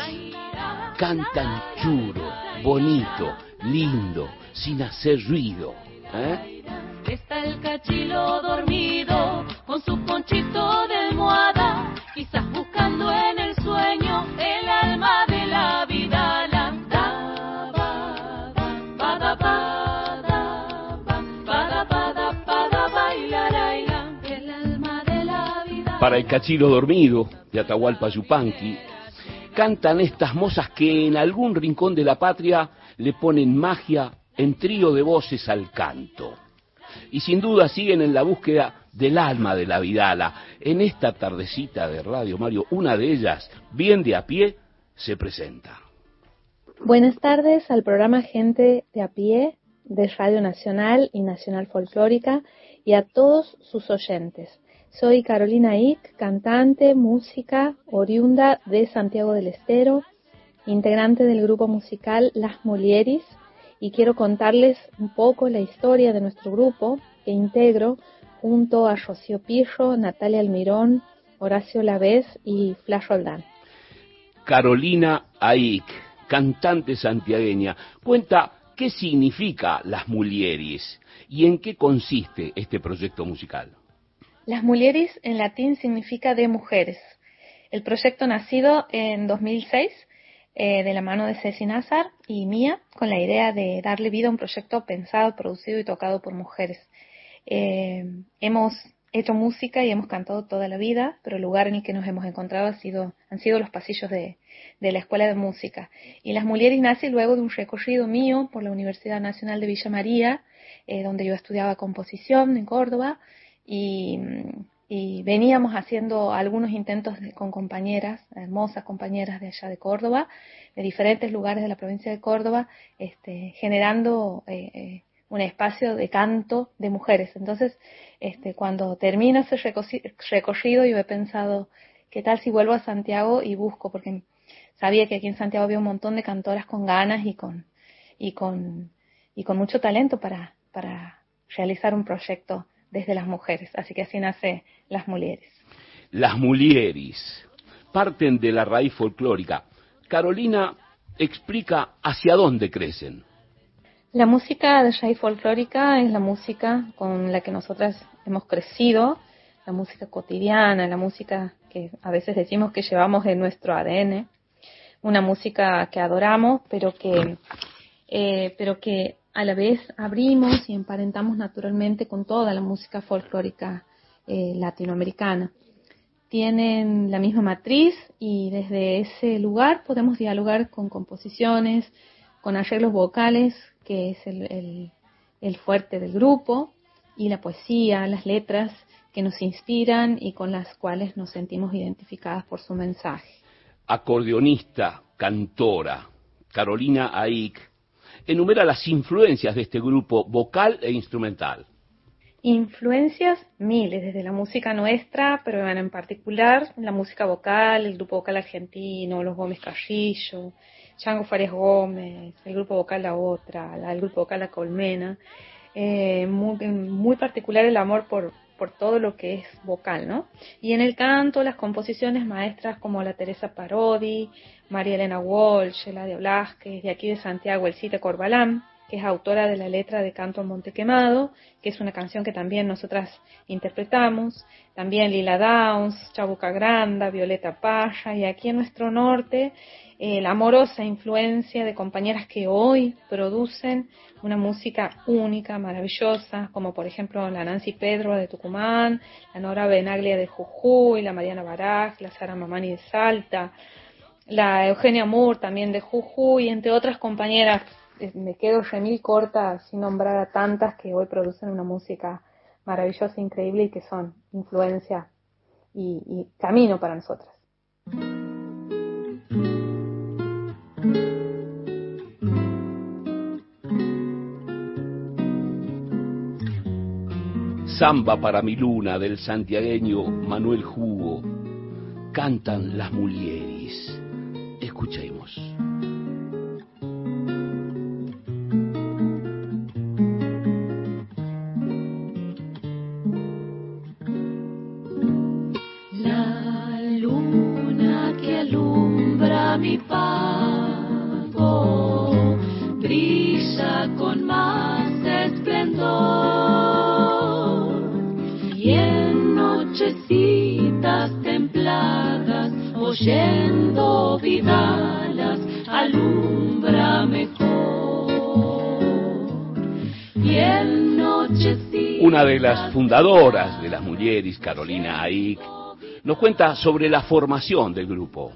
[SPEAKER 3] Cantan churo, bonito, lindo, sin hacer ruido. ¿eh?
[SPEAKER 31] Está el cachilo dormido con su ponchito de almohada, quizás buscando en
[SPEAKER 3] Para el cachilo dormido de Atahualpa Yupanqui, cantan estas mozas que en algún rincón de la patria le ponen magia en trío de voces al canto. Y sin duda siguen en la búsqueda del alma de la Vidala. En esta tardecita de Radio Mario, una de ellas, bien de a pie, se presenta.
[SPEAKER 39] Buenas tardes al programa Gente de a pie de Radio Nacional y Nacional Folclórica y a todos sus oyentes. Soy Carolina Ick, cantante, música, oriunda de Santiago del Estero, integrante del grupo musical Las Mulieris y quiero contarles un poco la historia de nuestro grupo que integro junto a Rocío Pirro, Natalia Almirón, Horacio Lavés y Flash Roldán.
[SPEAKER 3] Carolina Aik, cantante santiagueña, cuenta qué significa las mulieris y en qué consiste este proyecto musical.
[SPEAKER 39] Las Mulieris en latín significa de mujeres. El proyecto nacido en 2006 eh, de la mano de Ceci Nazar y mía con la idea de darle vida a un proyecto pensado, producido y tocado por mujeres. Eh, hemos hecho música y hemos cantado toda la vida, pero el lugar en el que nos hemos encontrado ha sido, han sido los pasillos de, la Escuela de Música. Y Las Mulieris nace luego de un recorrido mío por la Universidad Nacional de Villa María, eh, donde yo estudiaba composición en Córdoba, y, veníamos haciendo algunos intentos con compañeras, hermosas compañeras de allá de Córdoba, de diferentes lugares de la provincia de Córdoba, este, generando eh, eh, un espacio de canto de mujeres. Entonces, este, cuando termino ese recorrido, yo he pensado, ¿qué tal si vuelvo a Santiago y busco? Porque sabía que aquí en Santiago había un montón de cantoras con ganas y con, y con, y con mucho talento para, para realizar un proyecto desde las mujeres. Así que así nace Las Mulieres.
[SPEAKER 3] Las Mulieris parten de la raíz folclórica. Carolina explica hacia dónde crecen.
[SPEAKER 39] La música de raíz folclórica es la música con la que nosotras hemos crecido, la música cotidiana, la música que a veces decimos que llevamos en nuestro ADN, una música que adoramos, pero que, eh, pero que a la vez abrimos y emparentamos naturalmente con toda la música folclórica eh, latinoamericana. Tienen la misma matriz y desde ese lugar podemos dialogar con composiciones, con arreglos vocales, que es el, el fuerte del grupo, y la poesía, las letras que nos inspiran y con las cuales nos sentimos identificadas por su mensaje.
[SPEAKER 3] Acordeonista, cantora, Carolina Aik, enumera las influencias de este grupo vocal e instrumental.
[SPEAKER 39] Influencias miles, desde la música nuestra, pero en particular la música vocal, el grupo vocal argentino, los Gómez Carrillo, Chango Fares Gómez, el grupo vocal La Otra, el grupo vocal La Colmena. Eh, muy, muy particular el amor por, por todo lo que es vocal, ¿no? Y en el canto, las composiciones maestras como la Teresa Parodi, María Elena Walsh, de Blasquez, de aquí de Santiago, El Cite Corbalán, que es autora de la letra de Canto Monte Quemado, que es una canción que también nosotras interpretamos, también Lila Downs, Chabuca Granda, Violeta Paja, y aquí en nuestro norte eh, la amorosa influencia de compañeras que hoy producen una música única, maravillosa, como por ejemplo la Nancy Pedro de Tucumán, la Nora Benaglia de Jujuy, la Mariana Baraj, la Sara Mamani de Salta, la Eugenia Moore también de Jujuy, entre otras compañeras. Me quedo remil corta sin nombrar a tantas que hoy producen una música maravillosa, increíble y que son influencia y, y camino para nosotras.
[SPEAKER 3] Samba para mi luna del santiagueño Manuel Jugo. Cantan las mulieris. Escuchemos.
[SPEAKER 31] Oyendo vidalas alumbra mejor y en nochecitas
[SPEAKER 3] Una de las fundadoras de las Mulieris, Carolina Aik, nos cuenta sobre la formación del grupo.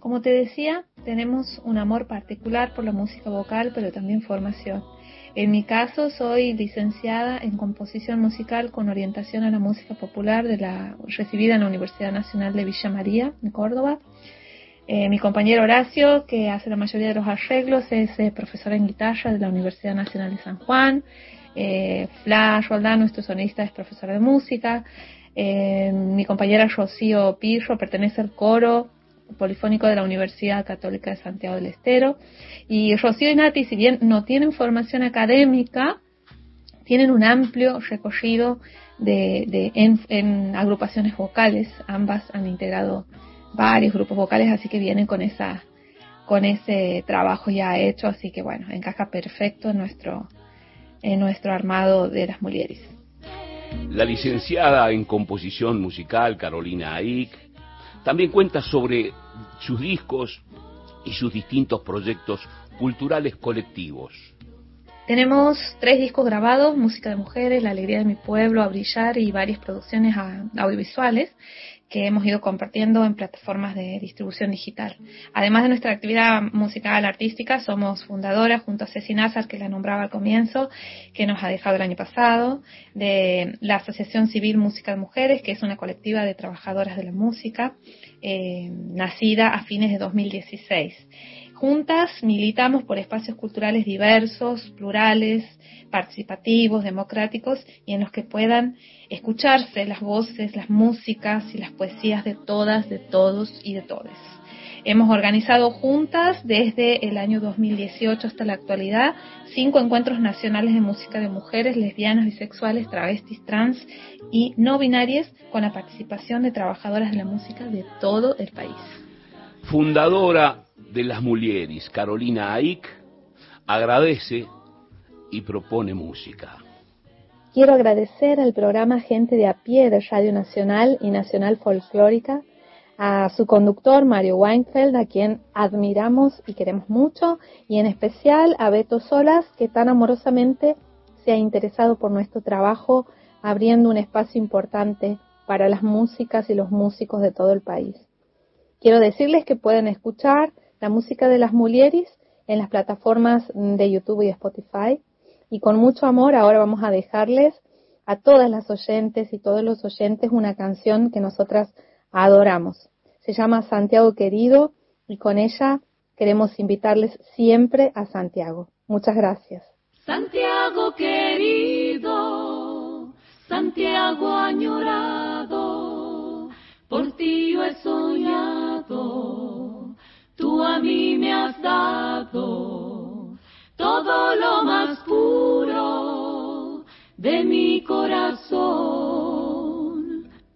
[SPEAKER 39] Como te decía, tenemos un amor particular por la música vocal, pero también formación. En mi caso, soy licenciada en composición musical con orientación a la música popular de la recibida en la Universidad Nacional de Villa María, en Córdoba. Eh, mi compañero Horacio, que hace la mayoría de los arreglos, es eh, profesor en guitarra de la Universidad Nacional de San Juan. Eh, Flash Roldán, nuestro sonista, es profesor de música. Eh, mi compañera Rocío Pirro pertenece al coro polifónico de la Universidad Católica de Santiago del Estero. Y Rocío y Nati, si bien no tienen formación académica, tienen un amplio recorrido de, en, en agrupaciones vocales. Ambas han integrado varios grupos vocales, así que vienen con esa con ese trabajo ya hecho, así que bueno, encaja perfecto en nuestro en nuestro armado de las mulieres.
[SPEAKER 3] La licenciada en composición musical, Carolina Aik, también cuenta sobre sus discos y sus distintos proyectos culturales colectivos.
[SPEAKER 39] Tenemos tres discos grabados, Música de Mujeres, La Alegría de mi Pueblo, A Brillar y varias producciones audiovisuales que hemos ido compartiendo en plataformas de distribución digital. Además de nuestra actividad musical artística, somos fundadoras junto a Ceci Nazar, que la nombraba al comienzo, que nos ha dejado el año pasado, de la Asociación Civil Música de Mujeres, que es una colectiva de trabajadoras de la música, eh, nacida a fines de 2016. Juntas militamos por espacios culturales diversos, plurales, participativos, democráticos y en los que puedan escucharse las voces, las músicas y las poesías de todas, de todos y de todes. Hemos organizado juntas desde el año 2018 hasta la actualidad cinco encuentros nacionales de música de mujeres, lesbianas, bisexuales, travestis, trans y no binarias con la participación de trabajadoras de la música de todo el país.
[SPEAKER 3] Fundadora de las Mulieris, Carolina Aick, agradece y propone música.
[SPEAKER 39] Quiero agradecer al programa Gente de a pie de Radio Nacional y Nacional Folclórica, a su conductor Mario Weinfeld, a quien admiramos y queremos mucho, y en especial a Beto Solas, que tan amorosamente se ha interesado por nuestro trabajo, abriendo un espacio importante para las músicas y los músicos de todo el país. Quiero decirles que pueden escuchar la música de las Mulieris en las plataformas de YouTube y Spotify y con mucho amor ahora vamos a dejarles a todas las oyentes y todos los oyentes una canción que nosotras adoramos. Se llama Santiago Querido y con ella queremos invitarles siempre a Santiago. Muchas gracias.
[SPEAKER 31] Santiago querido, Santiago añorado, por ti yo mí me has dado todo lo más puro de mi corazón.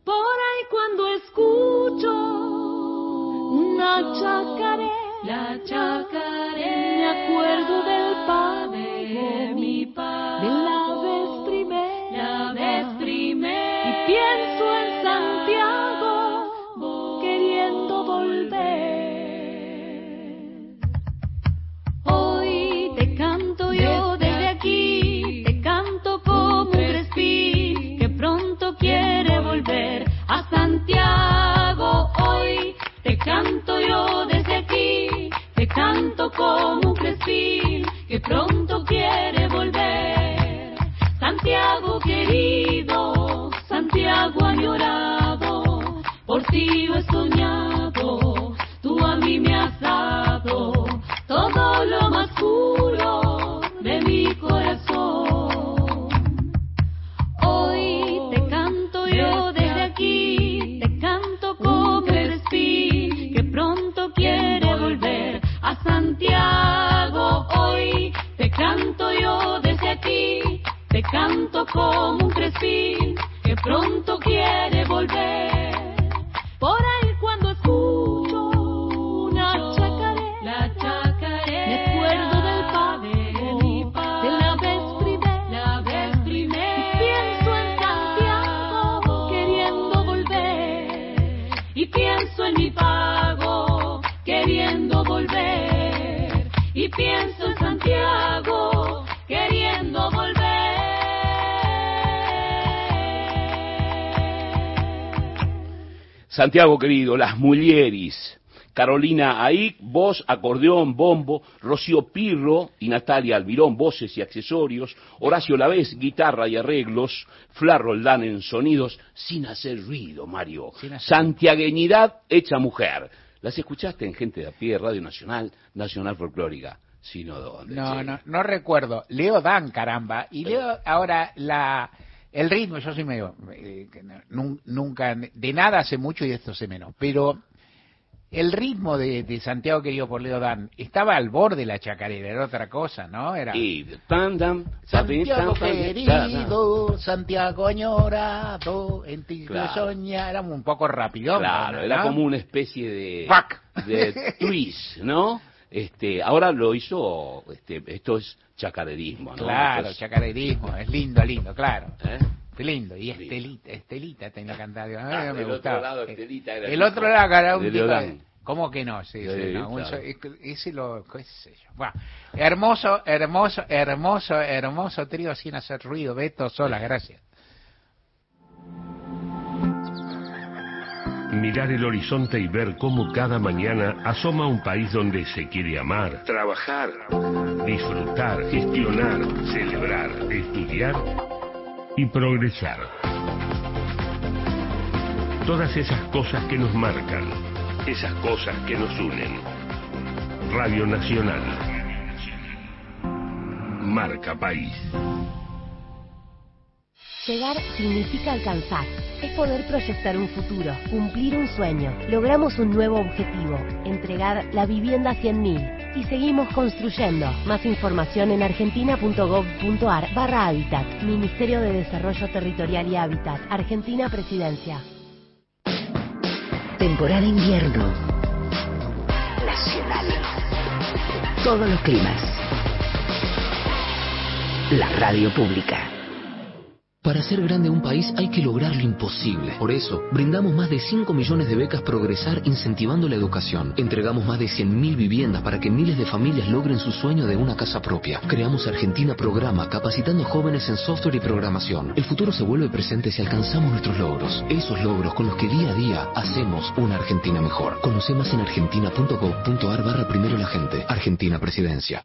[SPEAKER 31] Por ahí cuando escucho una chacaré, la chacaré, pronto quiere volver. Santiago querido, Santiago añorado, por ti he soñado, tú a mí me has Santiago
[SPEAKER 3] querido, las Mulieris, Carolina Aic, voz, acordeón, bombo, Rocío Pirro y Natalia Albirón, voces y accesorios, Horacio Lavés, guitarra y arreglos, Flar Roldán en sonidos, sin hacer ruido, Mario. Santiagueñidad hecha mujer. Las escuchaste en Gente de a Pie, Radio Nacional, Nacional Folclórica. Si no, ¿dónde?
[SPEAKER 1] No, no, no recuerdo. Leo Dan, caramba. Y leo ahora la el ritmo, yo soy medio... eh, nunca... De nada hace mucho y esto sé menos. Pero el ritmo de, de Santiago querido por Leo Dan estaba al borde de la chacarera, era otra cosa, ¿no? Era...
[SPEAKER 3] Y tan, tan,
[SPEAKER 1] Santiago
[SPEAKER 3] tan,
[SPEAKER 1] querido, Santiago añorado, en ti
[SPEAKER 3] Claro.
[SPEAKER 1] soña, era un poco rápido.
[SPEAKER 3] Claro,
[SPEAKER 1] ¿no?
[SPEAKER 3] era como una especie de,
[SPEAKER 1] Fuck.
[SPEAKER 3] de twist, ¿no? Este, ahora lo hizo, este, esto es chacarerismo, ¿no?
[SPEAKER 1] Claro, chacarerismo, es lindo, lindo, claro.
[SPEAKER 3] ¿Eh?
[SPEAKER 1] Lindo. Y Estelita, Estelita tenía cantado.
[SPEAKER 3] Ah,
[SPEAKER 1] me
[SPEAKER 3] del otro lado, Estelita era
[SPEAKER 1] el
[SPEAKER 3] el
[SPEAKER 1] otro lado era un tipo de- ¿Cómo que no? Sí, sí, no, un ese lo, qué sé yo. Bueno, hermoso, hermoso, hermoso, hermoso trío sin hacer ruido. Beto sola, gracias.
[SPEAKER 40] Mirar el horizonte y ver cómo cada mañana asoma un país donde se quiere amar, trabajar, disfrutar, gestionar, celebrar, estudiar y progresar. Todas esas cosas que nos marcan, esas cosas que nos unen. Radio Nacional. Marca País.
[SPEAKER 26] Llegar significa alcanzar. Es poder proyectar un futuro, cumplir un sueño. Logramos un nuevo objetivo, entregar la vivienda a 100.000. Y seguimos construyendo. Más información en argentina.gov.ar barra Hábitat. Ministerio de Desarrollo Territorial y Hábitat. Argentina Presidencia.
[SPEAKER 18] Temporada invierno. Nacional. Todos los climas. La radio pública.
[SPEAKER 32] Para ser grande un país hay que lograr lo imposible. Por eso, brindamos más de 5 millones de becas Progresar incentivando la educación. Entregamos más de 100.000 viviendas para que miles de familias logren su sueño de una casa propia. Creamos Argentina Programa capacitando jóvenes en software y programación. El futuro se vuelve presente si alcanzamos nuestros logros. Esos logros con los que día a día hacemos una Argentina mejor. Conoce más en argentina.gov.ar barra primero la gente. Argentina Presidencia.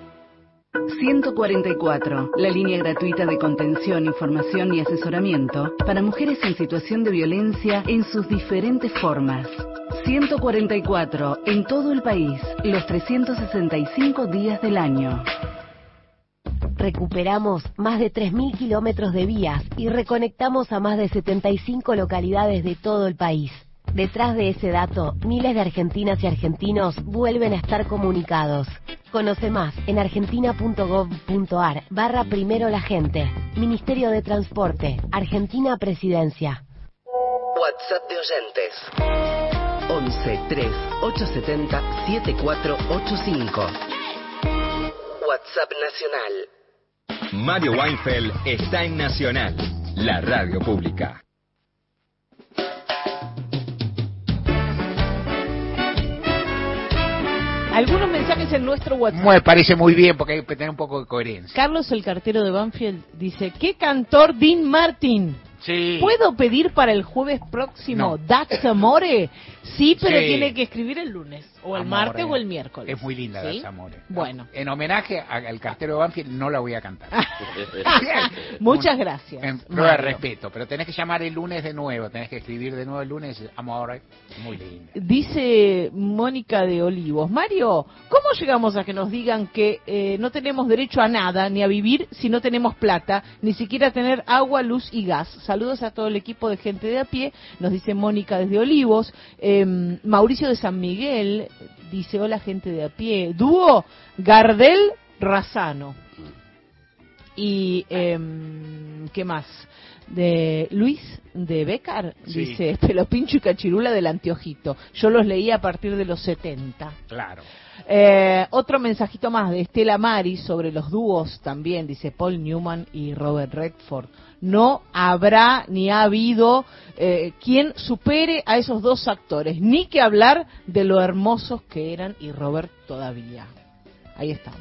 [SPEAKER 41] 144, la línea gratuita de contención, información y asesoramiento para mujeres en situación de violencia en sus diferentes formas. 144, en todo el país, los 365 días del año.
[SPEAKER 26] Recuperamos más de 3.000 kilómetros de vías y reconectamos a más de 75 localidades de todo el país. Detrás de ese dato, miles de argentinas y argentinos vuelven a estar comunicados. Conoce más en argentina.gov.ar barra primero la gente. Ministerio de Transporte, Argentina Presidencia.
[SPEAKER 18] WhatsApp de oyentes. 11 3 870 7485. WhatsApp Nacional.
[SPEAKER 20] Mario Weinfeld está en Nacional, la radio pública.
[SPEAKER 2] Algunos mensajes en nuestro WhatsApp.
[SPEAKER 1] Me parece muy bien porque hay que tener un poco de coherencia.
[SPEAKER 2] Carlos, el cartero de Banfield, dice, ¿qué cantor Dean Martin?
[SPEAKER 1] Sí.
[SPEAKER 2] ¿Puedo pedir para el jueves próximo Dax Amore? Sí, pero
[SPEAKER 1] Sí.
[SPEAKER 2] tiene que escribir el lunes, o el martes o el miércoles.
[SPEAKER 1] Es muy linda
[SPEAKER 2] ¿Sí?
[SPEAKER 1] Dax Amore.
[SPEAKER 2] Bueno,
[SPEAKER 1] En homenaje al cartero de Banfield no la voy a cantar.
[SPEAKER 2] muchas gracias.
[SPEAKER 1] En prueba de respeto, pero tenés que llamar el lunes de nuevo, tenés que escribir de nuevo el lunes, Amore, muy linda.
[SPEAKER 2] Dice Mónica de Olivos, Mario, ¿cómo llegamos a que nos digan que eh, no tenemos derecho a nada, ni a vivir si no tenemos plata, ni siquiera tener agua, luz y gas? Saludos a todo el equipo de gente de a pie, nos dice Mónica desde Olivos. Eh, Mauricio de San Miguel dice, hola gente de a pie. Dúo Gardel Razano. Y, em, ¿qué más? De Luis de Becar,
[SPEAKER 1] Sí.
[SPEAKER 2] dice, pelo pincho y cachirula del anteojito. Yo los leí a partir de los 70.
[SPEAKER 1] Claro.
[SPEAKER 2] Eh, otro mensajito más de Estela Mari sobre los dúos también, dice Paul Newman y Robert Redford. No habrá ni ha habido eh, quien supere a esos dos actores, ni que hablar de lo hermosos que eran y Robert todavía. Ahí estamos.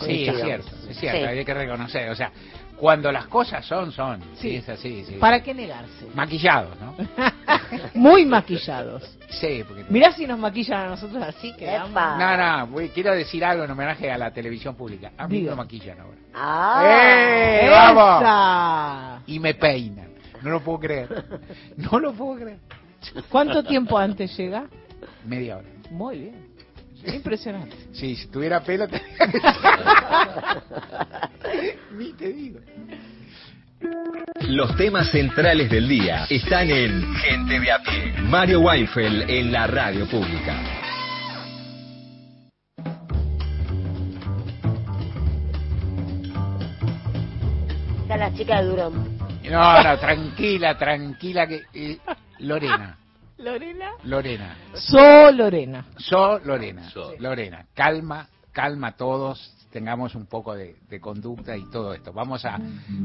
[SPEAKER 1] Sí, es cierto, es cierto,
[SPEAKER 2] Sí.
[SPEAKER 1] hay que reconocer, o sea, cuando las cosas son, son, sí,
[SPEAKER 2] Sí.
[SPEAKER 1] es así, sí.
[SPEAKER 2] ¿Para qué negarse?
[SPEAKER 1] Maquillados, ¿no?
[SPEAKER 2] Muy maquillados.
[SPEAKER 1] Sí, porque...
[SPEAKER 2] Mirá si nos maquillan a nosotros así, que
[SPEAKER 1] No, no, voy- quiero decir algo en homenaje a la televisión pública. A mí
[SPEAKER 2] Diga.
[SPEAKER 1] me maquillan ahora.
[SPEAKER 2] ¡Ah!
[SPEAKER 1] ¡Eh, vamos!
[SPEAKER 2] ¡Esa!
[SPEAKER 1] Y me peinan. No lo puedo creer. No lo puedo creer.
[SPEAKER 2] ¿Cuánto tiempo antes llega?
[SPEAKER 1] Media hora.
[SPEAKER 2] Muy bien. Impresionante.
[SPEAKER 1] Sí, si tuviera pelo... te- Ni te digo.
[SPEAKER 20] Los temas centrales del día están en Gente de a pie. Mario Weinfeld en la radio pública.
[SPEAKER 26] Está la chica de Durón.
[SPEAKER 1] No, no, tranquila, tranquila que... eh, Lorena,
[SPEAKER 2] ¿Lorena?
[SPEAKER 1] Lorena.
[SPEAKER 2] So Lorena.
[SPEAKER 1] So Lorena. Lorena, calma, calma a todos, tengamos un poco de, conducta y todo esto. Vamos a,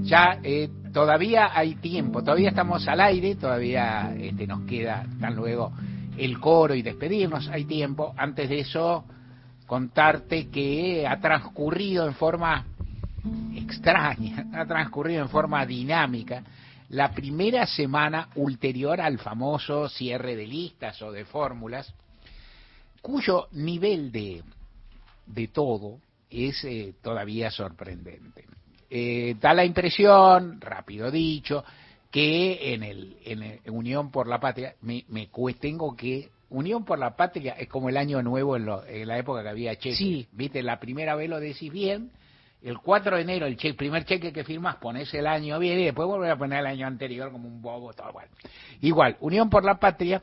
[SPEAKER 1] ya eh, todavía hay tiempo, todavía estamos al aire, todavía este, nos queda tan luego el coro y despedirnos, hay tiempo. Antes de eso, contarte que ha transcurrido en forma extraña, ha transcurrido en forma dinámica la primera semana ulterior al famoso cierre de listas o de fórmulas, cuyo nivel de, de todo es eh, todavía sorprendente. Eh, da la impresión, rápido dicho, que en el, en Unión por la Patria, me, me tengo que Unión por la Patria es como el año nuevo en, en la época que había cheque. Sí. Viste, la primera vez lo decís bien, el 4 de enero, el primer cheque que firmas, pones el año bien y después volver a poner el año anterior como un bobo, todo igual. Igual, Unión por la Patria,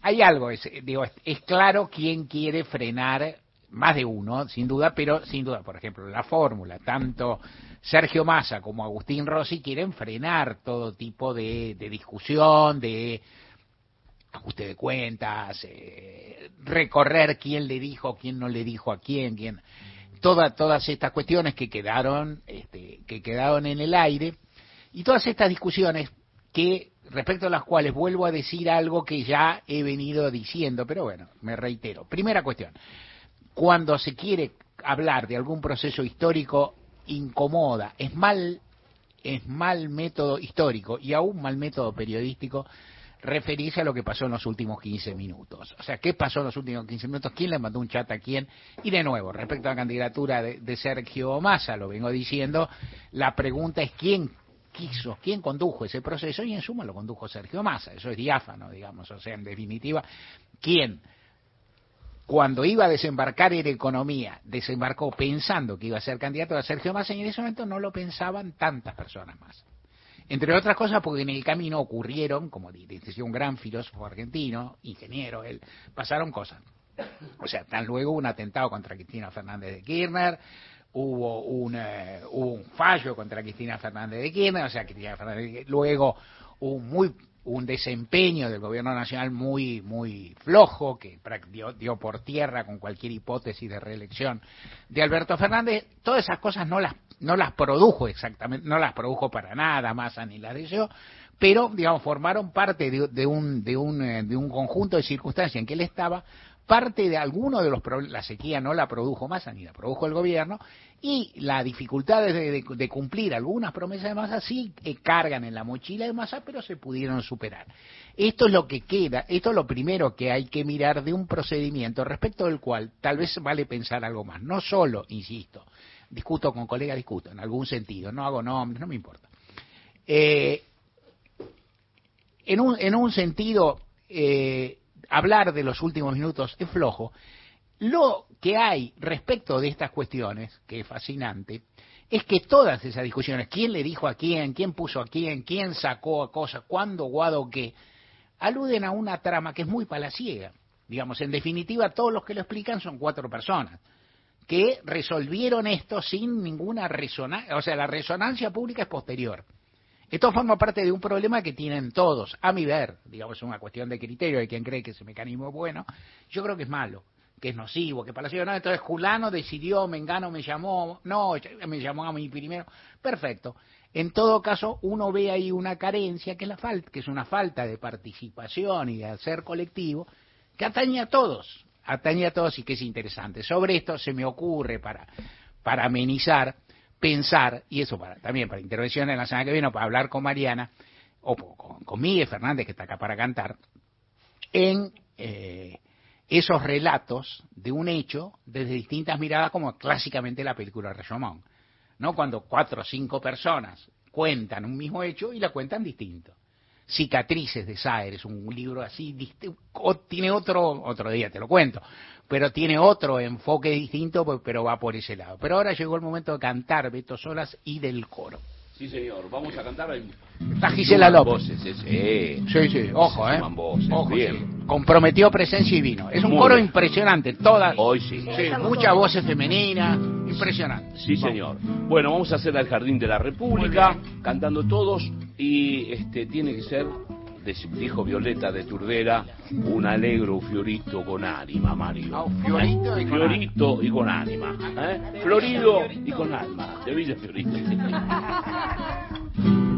[SPEAKER 1] hay algo, es, digo, es, claro quién quiere frenar, más de uno, sin duda, pero sin duda, por ejemplo, la fórmula, tanto Sergio Massa como Agustín Rossi quieren frenar todo tipo de, discusión, de ajuste de cuentas, eh, recorrer quién le dijo, quién no le dijo a quién, quién todas estas cuestiones que quedaron, este, que quedaron en el aire y todas estas discusiones que respecto a las cuales vuelvo a decir algo que ya he venido diciendo, pero bueno, me reitero. Primera cuestión, cuando se quiere hablar de algún proceso histórico incomoda, es mal es mal método histórico y aún mal método periodístico referirse a lo que pasó en los últimos 15 minutos. O sea, ¿qué pasó en los últimos 15 minutos? ¿Quién le mandó un chat a quién? Y de nuevo, respecto a la candidatura de, Sergio Massa, lo vengo diciendo, la pregunta es quién quiso, quién condujo ese proceso y en suma lo condujo Sergio Massa. Eso es diáfano, digamos. O sea, en definitiva, ¿quién? Cuando iba a desembarcar en economía, desembarcó pensando que iba a ser candidato a Sergio Massa y en ese momento no lo pensaban tantas personas más. Entre otras cosas porque en el camino ocurrieron, como decía un gran filósofo argentino, ingeniero, él, pasaron cosas. O sea, tan luego un atentado contra Cristina Fernández de Kirchner, hubo un, eh, hubo un fallo contra Cristina Fernández de Kirchner, o sea, Cristina Fernández de luego un muy un desempeño del gobierno nacional muy muy flojo que dio, dio, por tierra con cualquier hipótesis de reelección de Alberto Fernández. Todas esas cosas no las no las produjo exactamente, no las produjo para nada, más ni las deseó, pero, digamos, formaron parte de, un, de, un, eh, de un conjunto de circunstancias en que él estaba, parte de alguno de los problemas, la sequía no la produjo Massa ni la produjo el gobierno, y la dificultad de, cumplir algunas promesas de Massa sí eh, cargan en la mochila de Massa, pero se pudieron superar. Esto es lo que queda, esto es lo primero que hay que mirar de un procedimiento respecto del cual tal vez vale pensar algo más. No solo, insisto, discuto con colegas, discuto en algún sentido, no hago nombres, no me importa. Eh, en, un, en un sentido, eh, hablar de los últimos minutos es flojo. Lo que hay respecto de estas cuestiones, que es fascinante, es que todas esas discusiones, quién le dijo a quién, quién puso a quién, quién sacó a cosas, cuándo, guado, qué, aluden a una trama que es muy palaciega. Digamos, en definitiva, todos los que lo explican son cuatro personas que resolvieron esto sin ninguna resonancia, o sea, la resonancia pública es posterior. Esto forma parte de un problema que tienen todos, a mi ver, digamos, es una cuestión de criterio de quien cree que ese mecanismo es bueno, yo creo que es malo, que es nocivo, que Palacio no, entonces Julano decidió, Mengano me llamó, no, me llamó a mí primero, perfecto. En todo caso, uno ve ahí una carencia que es la falta, que es una falta de participación y de hacer colectivo que atañe a todos, atañe a todos y que es interesante. Sobre esto se me ocurre para, para amenizar, pensar, y eso para, también para intervención en la semana que viene, o para hablar con Mariana, o con, con Miguel Fernández, que está acá para cantar, en eh, esos relatos de un hecho desde distintas miradas, como clásicamente la película Rashomon. ¿no? Cuando cuatro o cinco personas cuentan un mismo hecho y la cuentan distinto. Cicatrices de Saer, es un libro así, tiene otro, otro día te lo cuento, pero tiene otro enfoque distinto, pero va por ese lado. Pero ahora llegó el momento de cantar Beto Solas y del coro.
[SPEAKER 3] Sí, señor. Vamos a cantar.
[SPEAKER 1] Está Gisela López.
[SPEAKER 3] Voces,
[SPEAKER 1] sí. sí, sí. Ojo, ¿eh? Ojo, Bien. Comprometió presencia y vino. Es un coro impresionante. Todas.
[SPEAKER 3] Hoy sí.
[SPEAKER 1] Sí, muchas voces femeninas. Impresionante.
[SPEAKER 3] Sí, señor. Bueno, vamos a hacer al Jardín de la República, cantando todos. Y este tiene que ser dijo Violeta de Turdera, un alegro fiorito con ánima, Mario.
[SPEAKER 1] Ah, fiorito y con
[SPEAKER 3] Fiorito y con ánima. ¿eh? Florido y con alma, de Villa Fiorito.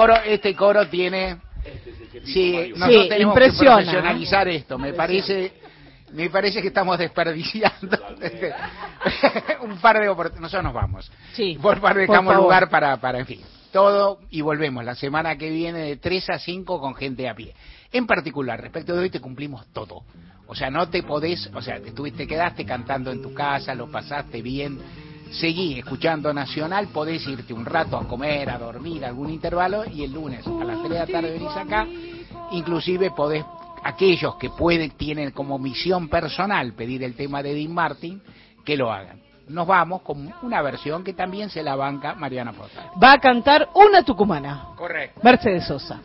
[SPEAKER 1] coro, este coro tiene. Sí, nosotros
[SPEAKER 2] Sí,
[SPEAKER 1] tenemos
[SPEAKER 2] impresiona,
[SPEAKER 1] que profesionalizar esto. Me parece, me parece que estamos desperdiciando este, un par de oportunidades. Nosotros nos vamos.
[SPEAKER 2] Sí,
[SPEAKER 1] Por par
[SPEAKER 2] por
[SPEAKER 1] dejamos
[SPEAKER 2] favor.
[SPEAKER 1] lugar para, para, en fin, todo y volvemos la semana que viene de 3 a 5 con gente a pie. En particular, respecto de hoy te cumplimos todo. O sea, no te podés, o sea, te, estuviste, quedaste cantando en tu casa, lo pasaste bien, seguí escuchando Nacional, podés irte un rato a comer, a dormir, algún intervalo, y el lunes a las 3 de la tarde venís acá, inclusive podés, aquellos que pueden, tienen como misión personal pedir el tema de Dean Martin, que lo hagan. Nos vamos con una versión que también se la banca Mariana Portal.
[SPEAKER 2] Va a cantar una tucumana.
[SPEAKER 1] Correcto.
[SPEAKER 2] Mercedes Sosa.